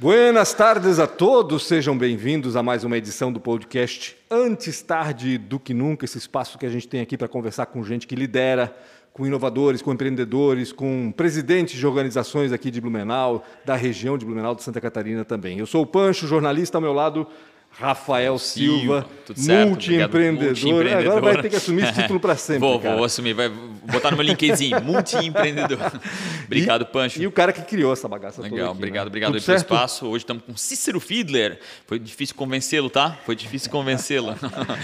Buenas tardes a todos, sejam bem-vindos a mais uma edição do podcast Antes Tarde do Que Nunca, esse espaço que a gente tem aqui para conversar com gente que lidera, com inovadores, com empreendedores, com presidentes de organizações aqui de Blumenau, da região de Blumenau, de Santa Catarina também. Eu sou o Pancho, jornalista ao meu lado, Rafael Silva, multiempreendedor. Multi Agora vai ter que assumir esse título para sempre. vou, cara. vou assumir, vai botar no meu LinkedIn, multiempreendedor. obrigado, Pancho. E o cara que criou essa bagaça Legal, toda. Aqui, obrigado, né? obrigado Tudo pelo certo? espaço. Hoje estamos com Cícero Fiedler. Foi difícil convencê-lo, tá? Foi difícil convencê-lo.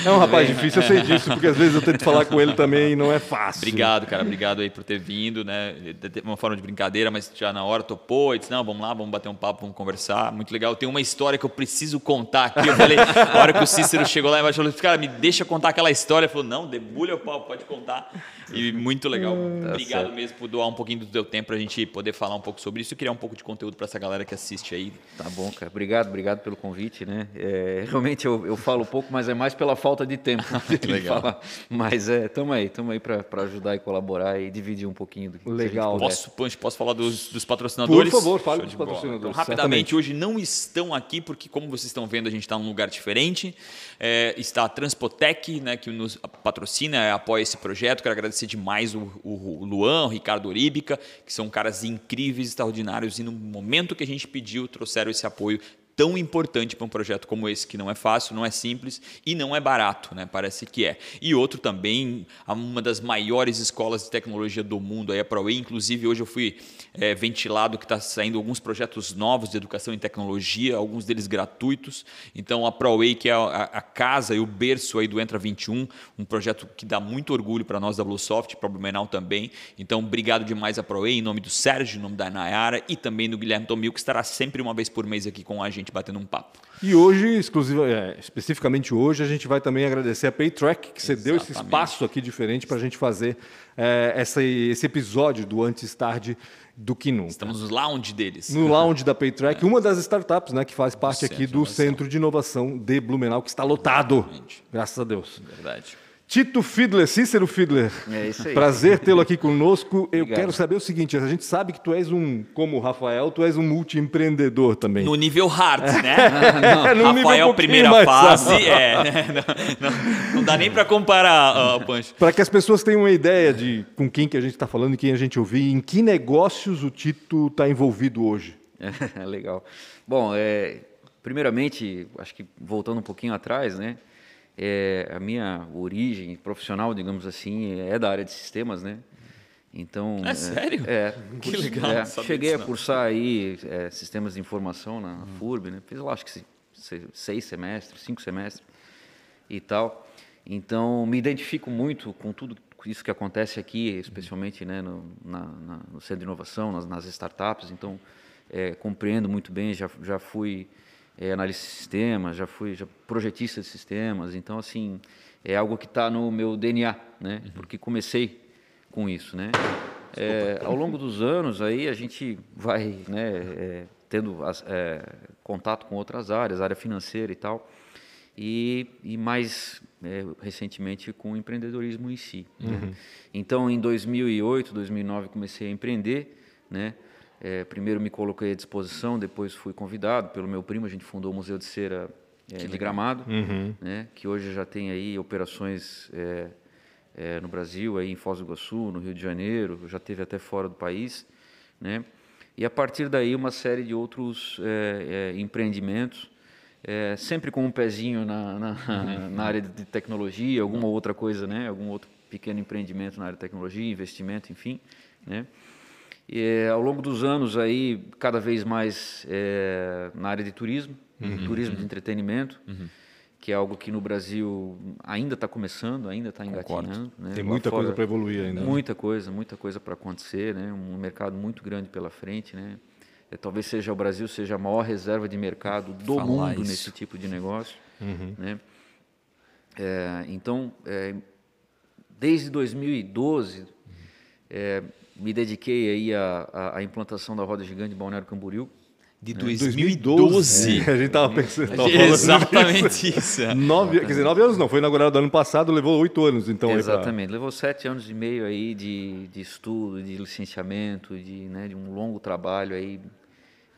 É um rapaz difícil, eu sei disso, porque às vezes eu tento falar com ele também e não é fácil. Obrigado, cara. Obrigado aí por ter vindo, né? De uma forma de brincadeira, mas já na hora topou e disse: não, vamos lá, vamos bater um papo, vamos conversar. Muito legal. Tem uma história que eu preciso contar aqui. Falei, a hora que o Cícero chegou lá embaixo, eu falei, cara, me deixa contar aquela história. Ele falou, não, debulha o pau, pode contar. E muito legal. Obrigado mesmo por doar um pouquinho do teu tempo pra gente poder falar um pouco sobre isso e criar um pouco de conteúdo para essa galera que assiste aí. Tá bom, cara. Obrigado, obrigado pelo convite, né? É, realmente eu, eu falo pouco, mas é mais pela falta de tempo de Legal. falar. Mas é, tamo aí, tamo aí para ajudar e colaborar e dividir um pouquinho do que Legal. a. Posso, Pancho, posso falar dos, dos patrocinadores? Por favor, fale Show dos patrocinadores, Então, rapidamente, certamente. hoje não estão aqui, porque como vocês estão vendo, a gente está num lugar diferente. É, está a Transpotec, né, que nos patrocina, é, apoia esse projeto. Quero agradecer demais o, o Luan, o Ricardo Oríbica, que são caras incríveis, extraordinários, e no momento que a gente pediu, trouxeram esse apoio tão importante para um projeto como esse, que não é fácil, não é simples e não é barato, né? Parece que é. E outro também, uma das maiores escolas de tecnologia do mundo, aí a ProWay. Inclusive, hoje eu fui é, ventilado que está saindo alguns projetos novos de educação em tecnologia, alguns deles gratuitos. Então, a ProWay, que é a, a casa e o berço aí do Entra 21, um projeto que dá muito orgulho para nós da Bluesoft, para o Blumenau também. Então, obrigado demais a ProWay, em nome do Sérgio, em nome da Nayara e também do Guilherme Tomil, que estará sempre uma vez por mês aqui com a gente, batendo um papo. E hoje, exclusiva, é, especificamente hoje, a gente vai também agradecer a Paytrack, que cedeu esse espaço aqui diferente para a gente fazer é, essa, esse episódio do Antes Tarde do que Nunca. Estamos no lounge deles. No lounge da Paytrack, uma das startups né, que faz parte Centro aqui do. Centro de Inovação de Blumenau, que está lotado. Exatamente. Graças a Deus. Verdade. Tito Fiedler, Cícero Fiedler. É isso aí. Prazer tê-lo aqui conosco. Eu Obrigado. quero saber o seguinte: a gente sabe que tu és um, como o Rafael, tu és um multiempreendedor também. No nível hard, né? É, nível um Rafael, pouquinho primeira mais fase, alto. é. Não, não- não dá nem para comparar, uh, Pancho. Para que as pessoas tenham uma ideia de com quem que a gente está falando e quem a gente ouviu, em que negócios o Tito está envolvido hoje. É, legal. Bom, é, primeiramente, acho que voltando um pouquinho atrás, né? É, a minha origem profissional, digamos assim, é da área de sistemas, né? Então, É sério? É. Que curso- legal, é, cheguei a cursar aí é, sistemas de informação na, FURB, né? Fiz lá, acho que se- se- seis semestres, cinco semestres e tal. Então, me identifico muito com tudo isso que acontece aqui, especialmente né, no, na- na- no centro de inovação, nas, nas startups. Então, é, compreendo muito bem, já, já fui é, analista de sistemas, já fui já projetista de sistemas. Então, assim, é algo que está no meu DNA, né? Porque comecei com isso, né? É, ao longo dos anos aí a gente vai né, é, tendo as- é, contato com outras áreas, área financeira e tal, e, e mais é, recentemente com o empreendedorismo em si. né? Então, em 2008, 2009 comecei a empreender, né? É, primeiro me coloquei à disposição, depois fui convidado pelo meu primo, a gente fundou o Museu de Cera é, de Gramado, né? Que hoje já tem aí operações é, é, no Brasil, aí em Foz do Iguaçu, no Rio de Janeiro, já teve até fora do país, né? E a partir daí uma série de outros é, é, empreendimentos, sempre com um pezinho na, na, na área de tecnologia, alguma outra coisa, né? Algum outro pequeno empreendimento na área de tecnologia, investimento, enfim, né? E, é, ao longo dos anos aí cada vez mais é, na área de turismo, turismo de entretenimento, que é algo que no Brasil ainda está começando, ainda está engatinhando. Né? Tem Lá muita coisa fora, para evoluir ainda. né? Muita coisa, muita coisa para acontecer, né? Um mercado muito grande pela frente, né? É, talvez seja o Brasil seja a maior reserva de mercado do Falar mundo isso. nesse tipo de negócio, Uhum. né? É, então, é, desde 2012, é, me dediquei aí à, à- à implantação da roda gigante de Balneário Camboriú. De 2012. 2012. É, a gente tava pensando. tava falando Exatamente isso. disso. Nove, quer dizer, nove anos não, foi inaugurado no ano passado, levou oito anos, então. aí pra- Exatamente. Levou sete anos e meio aí de, de estudo, de licenciamento, de, né, de um longo trabalho aí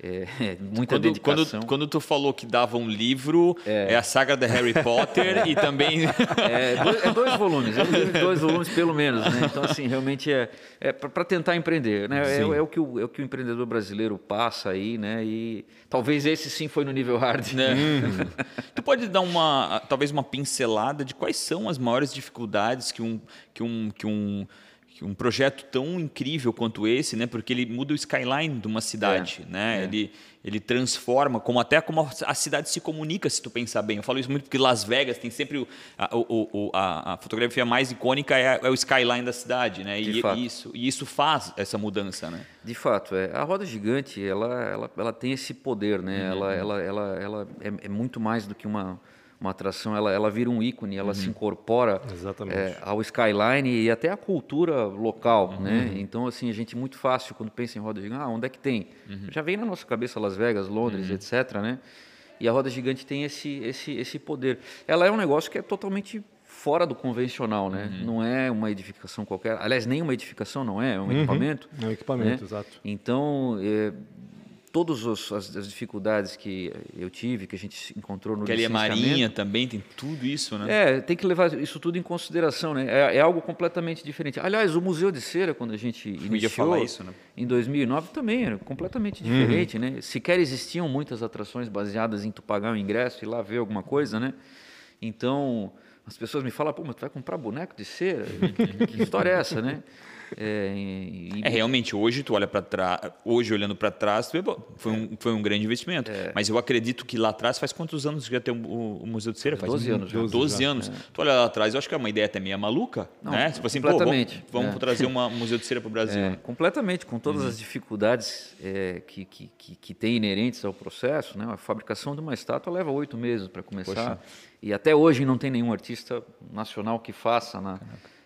é, muita quando, dedicação. Quando, quando tu falou que dava um livro, é, é a saga da Harry Potter e também... É dois, é dois volumes, é um livro de dois volumes pelo menos. Né? Então, assim, realmente é, é para tentar empreender. Né? É, é, o que o, é o que o empreendedor brasileiro passa aí, né? E talvez esse sim foi no nível hard. Né? Uhum. tu pode dar uma, talvez uma pincelada de quais são as maiores dificuldades que um... Que um, que um um projeto tão incrível quanto esse, né? Porque ele muda o skyline de uma cidade, é, né? É. Ele, ele transforma, como até como a cidade se comunica, se tu pensar bem. Eu falo isso muito porque Las Vegas tem sempre o, a, o, a, a fotografia mais icônica é, é, o skyline da cidade, né? E, e, isso e isso faz essa mudança, né? De fato, é. A roda gigante, ela, ela, ela tem esse poder, né? Uhum. Ela, ela, ela, ela é, é muito mais do que uma uma atração, ela, ela vira um ícone, ela uhum. se incorpora é, ao skyline e até à cultura local, uhum. né? Então, assim, a gente muito fácil, quando pensa em roda gigante, ah, onde é que tem? Uhum. Já vem na nossa cabeça Las Vegas, Londres, uhum. etc, né? E a roda gigante tem esse, esse, esse poder. Ela é um negócio que é totalmente fora do convencional, né? Uhum. Não é uma edificação qualquer. Aliás, nem uma edificação não é, é um uhum. equipamento. É um equipamento, né? exato. Então, é, todas as, as, dificuldades que eu tive, que a gente encontrou no que ali é marinha também, tem tudo isso, né? É, tem que levar isso tudo em consideração, né? É, é algo completamente diferente. Aliás, o Museu de Cera, quando a gente iniciou, falar isso, né? em 2009, também era completamente uhum. diferente, uhum. né? Sequer existiam muitas atrações baseadas em tu pagar o ingresso e lá ver alguma coisa, né? Então, as pessoas me falam, pô, mas tu vai comprar boneco de cera? que história é essa, né? É, e... é, realmente, hoje tu olha para trás, hoje olhando para trás, vê, foi, um, foi um grande investimento. É. Mas eu acredito que lá atrás, faz quantos anos que já tem o, o Museu de Cera? Faz 12 anos. 12, 12 anos. É. Tu olha lá atrás, eu acho que é uma ideia até meio maluca, Não, né? Tipo assim, completamente. Pô, vamos, vamos é. trazer uma, um Museu de Cera para o Brasil. É, completamente, com todas uhum. as dificuldades que, que, que, que, tem inerentes ao processo. Né? A fabricação de uma estátua leva oito meses para começar. Poxa. E até hoje não tem nenhum artista nacional que faça na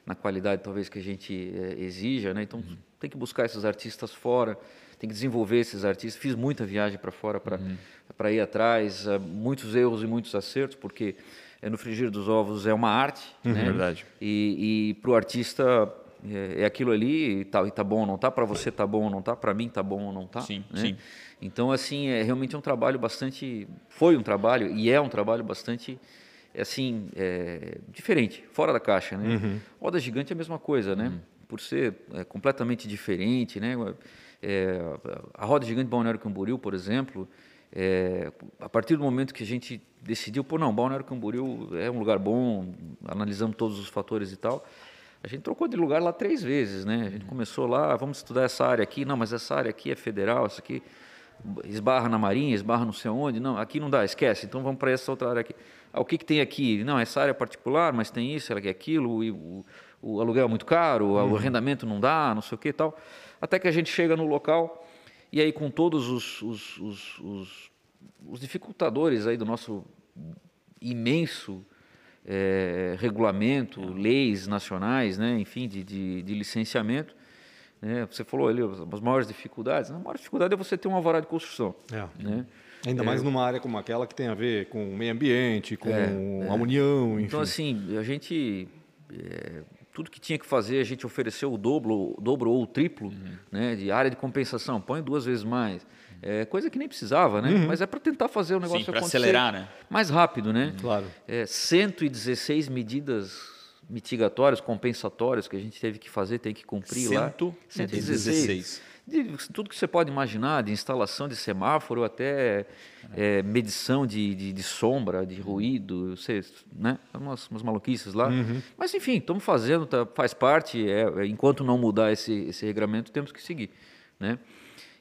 na qualidade talvez que a gente é, exija, né? Então uhum. tem que buscar esses artistas fora, tem que desenvolver esses artistas. Fiz muita viagem para fora para uhum. para ir atrás, uh, muitos erros e muitos acertos, porque é, no frigir dos ovos é uma arte, uhum. né? Verdade. E, e para o artista é, é, aquilo ali e tá, e tá bom ou não tá, para você tá bom ou não tá, para mim tá bom ou não tá. Sim, né? sim. Então assim é realmente um trabalho bastante, foi um trabalho e é um trabalho bastante assim, é, diferente, fora da caixa, né? Uhum. Roda gigante é a mesma coisa, né? Uhum. Por ser é, completamente diferente, né? É, a roda gigante Balneário Camboriú, por exemplo, é, a partir do momento que a gente decidiu, pô, não, Balneário Camboriú é um lugar bom, analisamos todos os fatores e tal, a gente trocou de lugar lá três vezes, né? A gente uhum. começou lá, vamos estudar essa área aqui, não, mas essa área aqui é federal, essa aqui esbarra na Marinha, esbarra não sei onde, não, aqui não dá, esquece, então vamos para essa outra área aqui. Ah, o que, que tem aqui? Não, essa área é particular, mas tem isso, ela quer aquilo, e o, o aluguel é muito caro, uhum. o arrendamento não dá, não sei o que e tal. Até que a gente chega no local e aí com todos os, os, os, os, os dificultadores aí do nosso imenso é, regulamento, é. leis nacionais, né, enfim, de, de, de licenciamento, né, você falou ali as maiores dificuldades. A maior dificuldade é você ter um alvará de construção. É. Né? Ainda é. mais numa área como aquela que tem a ver com o meio ambiente, com é, a união, enfim. Então, assim, a gente... É, tudo que tinha que fazer, a gente ofereceu o dobro, o dobro ou o triplo uhum. né, de área de compensação. Põe duas vezes mais. É, coisa que nem precisava, né? Uhum. Mas é para tentar fazer o negócio Sim, acontecer acelerar, né? mais rápido, né? Uhum. Claro. É, 116 medidas mitigatórias, compensatórias que a gente teve que fazer, tem que cumprir 116. lá. 116 de tudo que você pode imaginar, de instalação de semáforo até é, medição de, de, de, sombra, de ruído, sei, né? umas, umas maluquices lá. Uhum. Mas enfim, estamos fazendo, tá, faz parte, é, é, enquanto não mudar esse, esse regramento, temos que seguir. Né?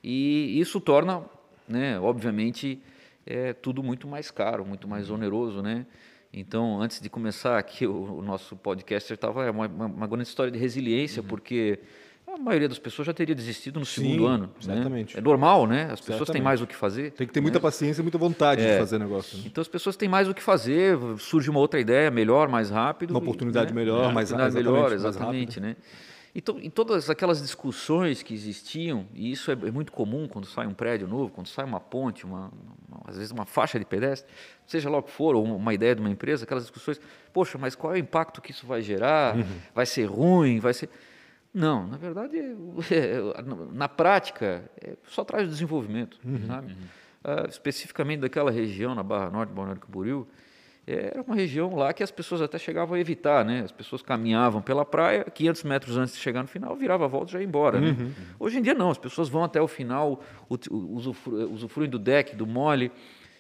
E isso torna, né, obviamente, é, tudo muito mais caro, muito mais oneroso, né? Então, antes de começar aqui o, o nosso podcast, estava é uma, uma, uma, grande história de resiliência, uhum. porque a maioria das pessoas já teria desistido no Sim, segundo ano. Né? Exatamente. Né? É normal, né? As pessoas têm mais o que fazer. Tem que ter muita né? paciência e muita vontade é. de fazer negócio. Né? Então as pessoas têm mais o que fazer, surge uma outra ideia melhor, mais rápido. Uma oportunidade e, né? melhor, é, mais rápido. melhor, exatamente, né? Então, em todas aquelas discussões que existiam, e isso é, é, muito comum quando sai um prédio novo, quando sai uma ponte, uma, uma, às vezes uma faixa de pedestre, seja lá o que for, ou uma ideia de uma empresa, aquelas discussões, poxa, mas qual é o impacto que isso vai gerar? Uhum. Vai ser ruim? Vai ser Não, na verdade, é, na prática, é, só traz desenvolvimento, Uhum. sabe? Ah, especificamente daquela região, na Barra Norte, Balneário Camboriú, era uma região lá que as pessoas até chegavam a evitar, né? As pessoas caminhavam pela praia, 500 metros antes de chegar no final, virava a volta e já ia embora, né? Uhum. Hoje em dia não, as pessoas vão até o final, usufruem do deck, do mole,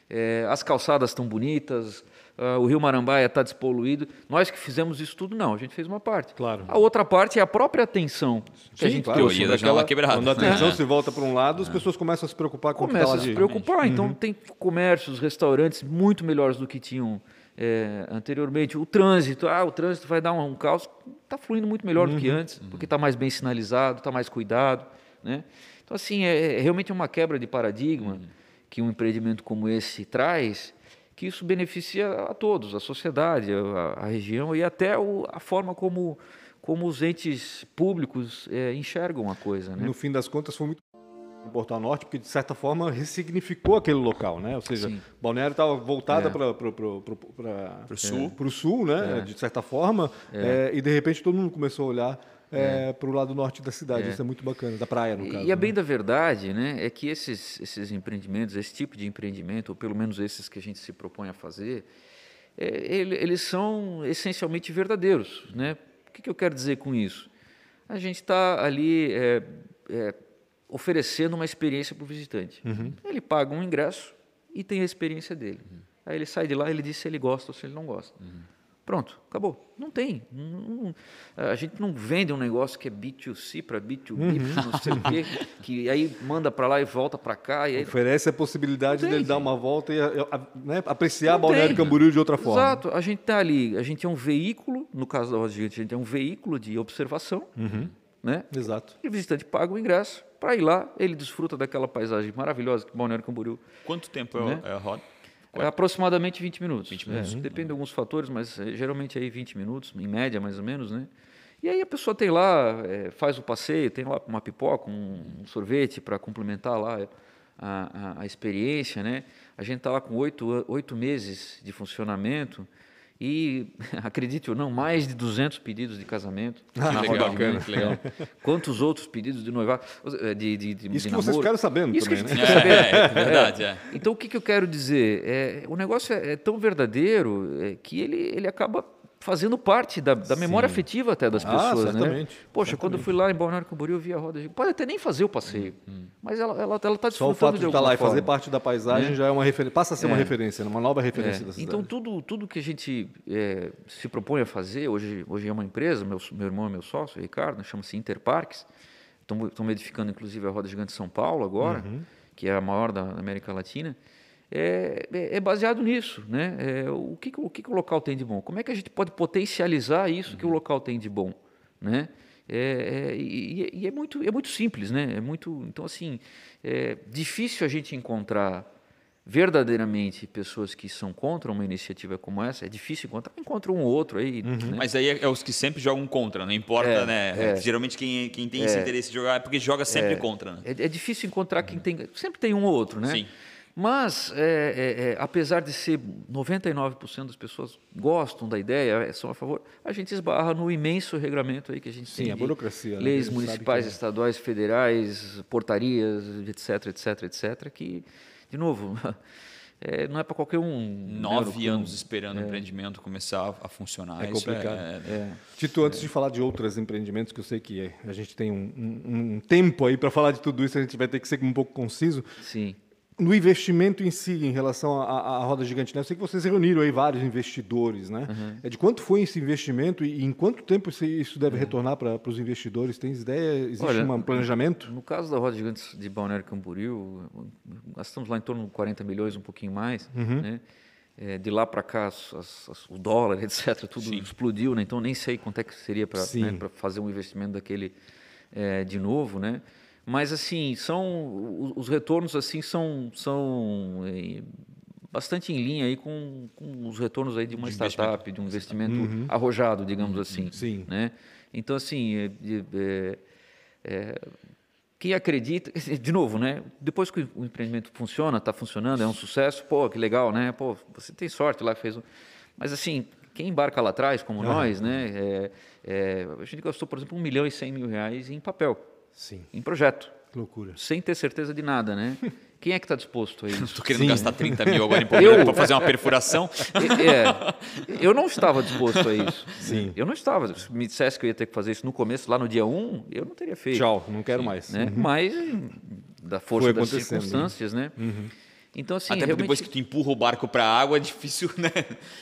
eh, as calçadas estão bonitas, ah, o Rio Marambaia está despoluído. Nós que fizemos isso tudo, não, a gente fez uma parte. Claro. A outra parte é a própria atenção que a Sim, gente claro. trouxe daquela- quebrada. Quando a atenção É. se volta para um lado, as pessoas começam a se preocupar com o que tá começa lá a se de... preocupar. Então tem comércios, restaurantes muito melhores do que tinham é, anteriormente. O trânsito, ah, o trânsito vai dar um, um caos. Está fluindo muito melhor do que antes, porque está mais bem sinalizado, está mais cuidado. Né? Então, assim, é, é realmente uma quebra de paradigma que um empreendimento como esse traz, que isso beneficia a todos, a sociedade, a, a região e até o, a forma como, como os entes públicos é, enxergam a coisa. Né? No fim das contas, foi muito no Portal Norte, porque de certa forma ressignificou aquele local, né? Ou seja, Sim. Balneário estava voltada É. para Pro sul. o sul, né? De certa forma, é, e de repente todo mundo começou a olhar para o lado norte da cidade. Isso é muito bacana, da praia, no E- caso. E a né? bem da verdade, né, é que esses, esses empreendimentos, esse tipo de empreendimento, ou pelo menos esses que a gente se propõe a fazer, é, ele- eles são essencialmente verdadeiros. Né? O que, que eu quero dizer com isso? A gente está ali é, é, oferecendo uma experiência para o visitante. Ele paga um ingresso e tem a experiência dele. Aí ele sai de lá, ele diz se ele gosta ou se ele não gosta. Pronto, acabou. Não tem. Não- não- a gente não vende um negócio que é B2C para B2B, não sei o quê, que aí manda para lá e volta para cá. E aí... Oferece a possibilidade tem, dele dar uma volta e a- a- né, apreciar Não Balneário tem. Camboriú de outra forma. Exato. A gente está ali, a gente é um veículo, no caso da Roda Gigante, a gente é um veículo de observação, né? Exato. E o visitante paga o ingresso para ir lá, ele desfruta daquela paisagem maravilhosa que Balneário Camboriú Quanto tempo é, Né? é a roda? É aproximadamente 20 minutos. 20 É, minutos. depende de alguns fatores, mas é, geralmente aí 20 minutos, em média mais ou menos, né? E aí a pessoa tem lá, é, faz o passeio, tem lá uma pipoca, um, um sorvete para complementar lá a, a, a experiência, né? A gente está lá com oito, oito meses de funcionamento e, acredite ou não, mais de 200 pedidos de casamento. Ah, na que Roda bacana. Gigante. É. Quantos outros pedidos de noivado, eh, de, de, de, Isso de que vocês namoro. ficaram sabendo Isso que a também, gente né? fica sabendo. É, é verdade, é. Então, o que, que eu quero dizer? É, o negócio é, é tão verdadeiro é, que ele, ele acaba fazendo parte da, da memória afetiva até das Ah, pessoas, né? certamente, Poxa, quando eu fui lá em Balneário Camboriú, eu vi a roda gigante. Pode até nem fazer o passeio, mas ela está ela, ela tá Só o desfrutando fato de de estar alguma lá e fazer parte da paisagem Né? já é uma referência, passa a ser uma É. referência, né? uma nova referência É, da cidade. Então, tudo, tudo que a gente é, se propõe a fazer, hoje, hoje é uma empresa, meu, meu irmão é meu sócio, o Ricardo, chama-se Interparques. Estamos edificando, inclusive, a Roda Gigante de São Paulo agora, que é a maior da América Latina. É, é- é baseado nisso. Né? É, o que, o que, o local tem de bom? Como é que a gente pode potencializar isso que o local tem de bom? Né? É, é, e, e é, muito, é muito simples, né? É muito, então, assim, é difícil a gente encontrar verdadeiramente pessoas que são contra uma iniciativa como essa. É difícil encontrar. Encontra um ou outro aí. né? Mas aí é, é os que sempre jogam contra, não importa, É, né? é. Geralmente quem, quem tem esse interesse de jogar é porque joga sempre contra, né? É, é difícil encontrar quem tem. Sempre tem um ou outro, né? Sim. Mas, é, é, é, apesar de ser 99% das pessoas gostam da ideia, é, são a favor, a gente esbarra no imenso regramento aí que a gente Sim, tem. a de burocracia, né, a Leis sabe municipais, é. estaduais, federais, portarias, etc, etc, etc, que, de novo, é, não é para qualquer um. né, Nove no- anos esperando o empreendimento começar a funcionar. É Isso complicado. é- Tito, antes de falar de outros empreendimentos, que eu sei que a gente tem um, um- um tempo aí para falar de tudo isso, a gente vai ter que ser um pouco conciso. Sim. No investimento em si, em relação à, à- roda gigante, né? eu sei que vocês reuniram aí vários investidores, né? Uhum. É de quanto foi esse investimento e em quanto tempo isso- deve retornar para os investidores? Tem ideia? Existe Olha, um planejamento? No caso da Roda Gigantes de Balneário Camboriú, gastamos lá em torno de 40 milhões, um pouquinho mais. Né? É, de lá para cá, as- as- o dólar, etc., tudo explodiu, né? então nem sei quanto é que seria para Sim. fazer um investimento daquele é, de novo. Né? Mas, assim, são, os, os retornos assim são, são é, bastante em linha aí com, com os retornos aí de uma startup, de um investimento arrojado, digamos assim. Sim. Né? Então, assim, é, é, quem acredita, de novo, né? Depois que o empreendimento funciona, está funcionando, é um sucesso, pô, que legal, né? Pô, você tem sorte lá, fez. um- Mas assim, Quem embarca lá atrás, como nós, né? É, é, a gente gastou, por exemplo, um milhão e cem mil reais em papel, Sim. em projeto, Que loucura. sem ter certeza de nada, né? Quem é que está disposto a isso? Estou querendo Sim. gastar 30 mil agora em Palmeiras para fazer uma perfuração. É, eu não estava disposto a isso. Sim. Eu não estava. Se me dissesse que eu ia ter que fazer isso no começo, lá no dia 1, eu não teria feito. Tchau, não quero mais. Né? Mas, da força Foi das né? circunstâncias, né? Então, assim, Até porque realmente... depois que tu empurra o barco para a água é difícil, né?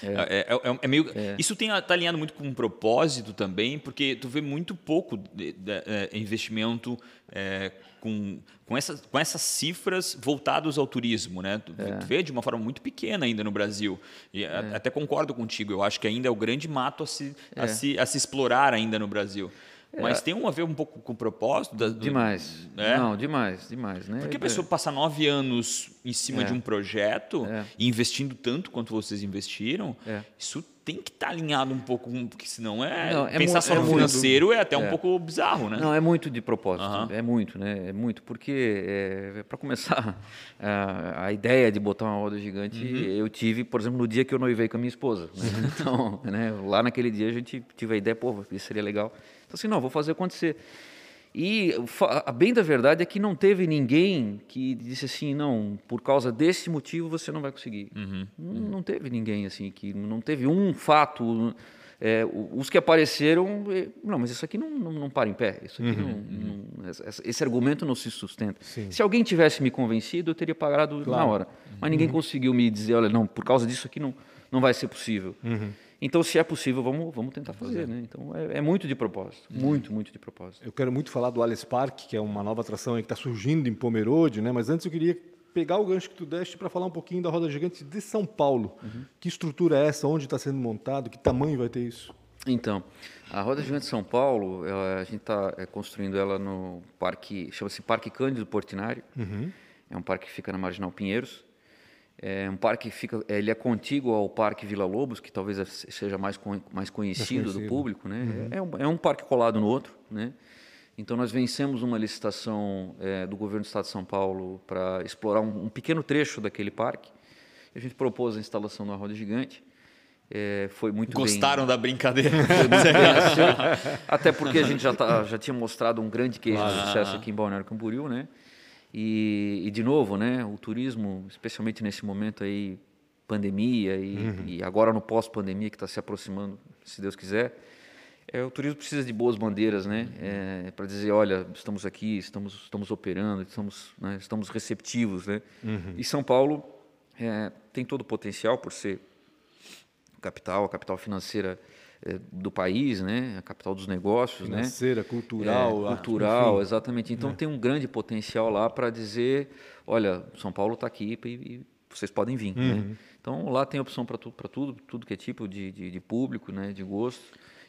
É, é- é- é meio. Isso tem tá alinhado muito com um propósito também, porque tu vê muito pouco de- de- é, investimento é, com, com, essas, com essas cifras voltados ao turismo, né? Tu, tu vê de uma forma muito pequena ainda no Brasil. E a- até concordo contigo. Eu acho que ainda é o grande mato a se, a se, a se explorar ainda no Brasil. Mas tem um a ver um pouco com o propósito da, do- Demais. É? Não, demais, demais, né? Porque a pessoa passar nove anos em cima É. de um projeto É. e investindo tanto quanto vocês investiram, É. isso tem que estar alinhado um pouco, porque senão é. Não, é pensar só é no financeiro é até um é. pouco bizarro, né? Não, é muito de propósito. Aham. É muito, né? É muito. Porque, para começar, a, a ideia de botar uma roda gigante Uhum. eu tive, por exemplo, no dia que eu noivei com a minha esposa. né? Então, né, lá naquele dia a gente tive a ideia, pô, isso seria legal. Então, assim, não, vou fazer acontecer. E a bem da verdade é que não teve ninguém que disse assim, não, por causa desse motivo você não vai conseguir. Uhum. Não, não teve ninguém assim, que não teve um fato. é, os que apareceram, não, mas isso aqui não, não, não para em pé. Isso aqui não, não- essa- esse argumento não se sustenta. Sim. Se alguém tivesse me convencido, eu teria parado na hora. Mas ninguém conseguiu me dizer, olha, não, por causa disso aqui não, não vai ser possível. Então, se é possível, vamos, vamos tentar fazer. Né? Então, é, é muito de propósito. Muito, muito de propósito. Eu quero muito falar do Alice Park, que é uma nova atração que está surgindo em Pomerode, né? Mas antes eu queria pegar o gancho que tu deste para falar um pouquinho da Roda Gigante de São Paulo. Que estrutura é essa? Onde está sendo montado? Que tamanho vai ter isso? Então, a Roda Gigante de São Paulo, ela- a gente está construindo ela no parque, chama-se Parque Cândido Portinari. É um parque que fica na Marginal Pinheiros. É um parque que fica, ele é contíguo ao Parque Vila Lobos, que talvez seja mais, con- mais conhecido do conhecido. público, né? É, um, é um parque colado no outro, né? Então nós vencemos uma licitação eh, do governo do Estado de São Paulo para explorar um, um pequeno trecho daquele parque. A gente propôs a instalação de uma roda gigante. Eh, foi muito bem- Gostaram da brincadeira? bem até porque a gente já, tá- já tinha mostrado um grande case de sucesso aqui em Balneário Camboriú, né? E, e, de novo, né? O turismo, especialmente nesse momento aí, pandemia e, e agora no pós-pandemia que está se aproximando, se Deus quiser, é, o turismo precisa de boas bandeiras, né? para dizer, olha, estamos aqui, estamos, estamos operando, estamos, né, estamos receptivos, né? E São Paulo é, tem todo o potencial por ser capital, a capital financeira do país, né? A capital dos negócios, né? Financeira, cultural. É, cultural, enfim. exatamente. Então tem um grande potencial lá para dizer, olha, São Paulo está aqui e, e vocês podem vir. Né? Então lá tem opção para tudo, para tudo, tudo que é tipo de, de, de público, né? De gosto.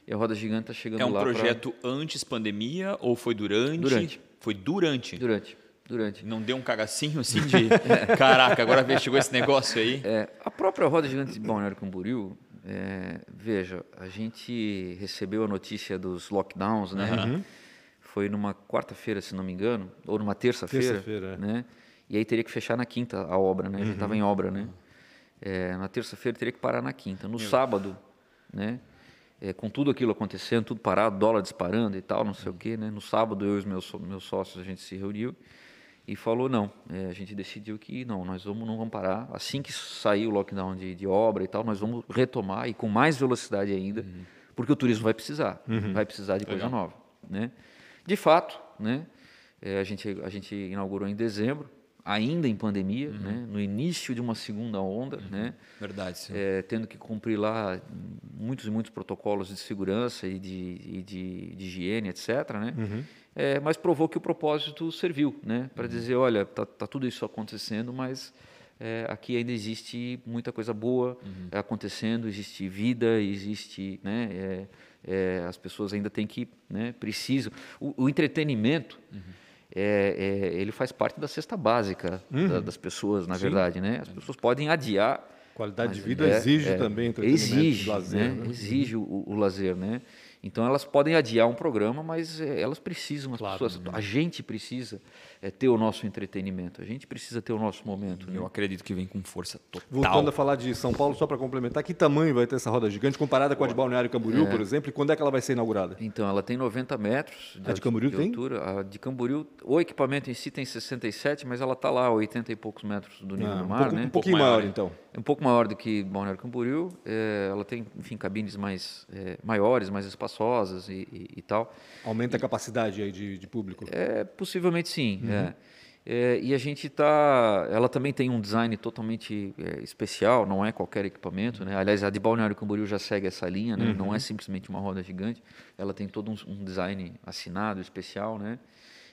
E a roda gigante está chegando É um lá pra- projeto antes pandemia ou foi durante? Durante. Foi durante. durante, durante. Não deu um cagacinho assim de caraca, agora veio- chegou esse negócio aí. É, a própria roda gigante de Balneário Camboriú, é, veja, a gente recebeu a notícia dos lockdowns, né? Foi numa quarta-feira, se não me engano, ou numa terça-feira, Terça-feira, é. né? E aí teria que fechar na quinta a obra, né? A gente estava em obra, né? É, na terça-feira teria que parar na quinta. No sábado, né? É, com tudo aquilo acontecendo, tudo parado, dólar disparando e tal, não sei o quê, né? No sábado eu e os meus, meus sócios a gente se reuniu e falou não, é, a gente decidiu que não, nós vamos, não vamos parar. Assim que sair o lockdown de, de obra e tal, nós vamos retomar e com mais velocidade ainda, porque o turismo vai precisar, vai precisar de coisa nova, né? De fato, né? é, a gente a gente inaugurou em dezembro, ainda em pandemia, né? No início de uma segunda onda, né? Verdade. é, tendo que cumprir lá muitos e muitos protocolos de segurança e de, e de, de higiene, etc. Né? É, mas provou que o propósito serviu, né? para dizer, olha, tá, tá tudo isso acontecendo, mas é, aqui ainda existe muita coisa boa acontecendo, existe vida, existe, né? é, é, as pessoas ainda têm que, né? precisam. O, o entretenimento é, é, ele faz parte da cesta básica da- das pessoas, na verdade, né? As pessoas podem adiar Qualidade de vida é- exige é, também entretenimento, exige, lazer, né? né? Exige o, o lazer, né? Então elas podem adiar um programa, mas é, elas precisam, as Claro, pessoas, a gente precisa é, ter o nosso entretenimento, a gente precisa ter o nosso momento. né? Eu acredito que vem com força total. Voltando a falar de São Paulo, só para complementar, que tamanho vai ter essa roda gigante comparada com a de Balneário Camboriú, por exemplo, e quando é que ela vai ser inaugurada? Então, ela tem 90 metros A de Camboriú tem? altura. A de Camboriú, o equipamento em si tem 67, mas ela está lá a 80 e poucos metros do nível Ah, do um, mar, pouco- né? um pouquinho maior, maior, né? então. É um pouco maior do que Balneário Camboriú. é, ela tem, enfim, cabines mais é, maiores, mais espaçosas e, e- e tal. Aumenta a capacidade aí de, de público. É, possivelmente sim. Uhum. é. E a gente está. Ela também tem um design totalmente é, especial, não é qualquer equipamento. Né? Aliás, a de Balneário Camboriú já segue essa linha, né? não é Uhum. simplesmente uma roda gigante. Ela tem todo um, um design assinado, especial, né?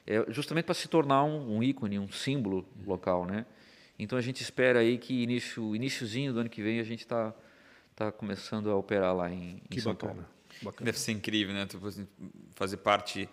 É, justamente para se tornar um, um ícone, um símbolo local. Né? Então a gente espera aí que início, iniciozinho do ano que vem a gente está tá começando a operar lá em, em Que São bacana. Paulo. bacana. Deve ser incrível, né? Tu fazer parte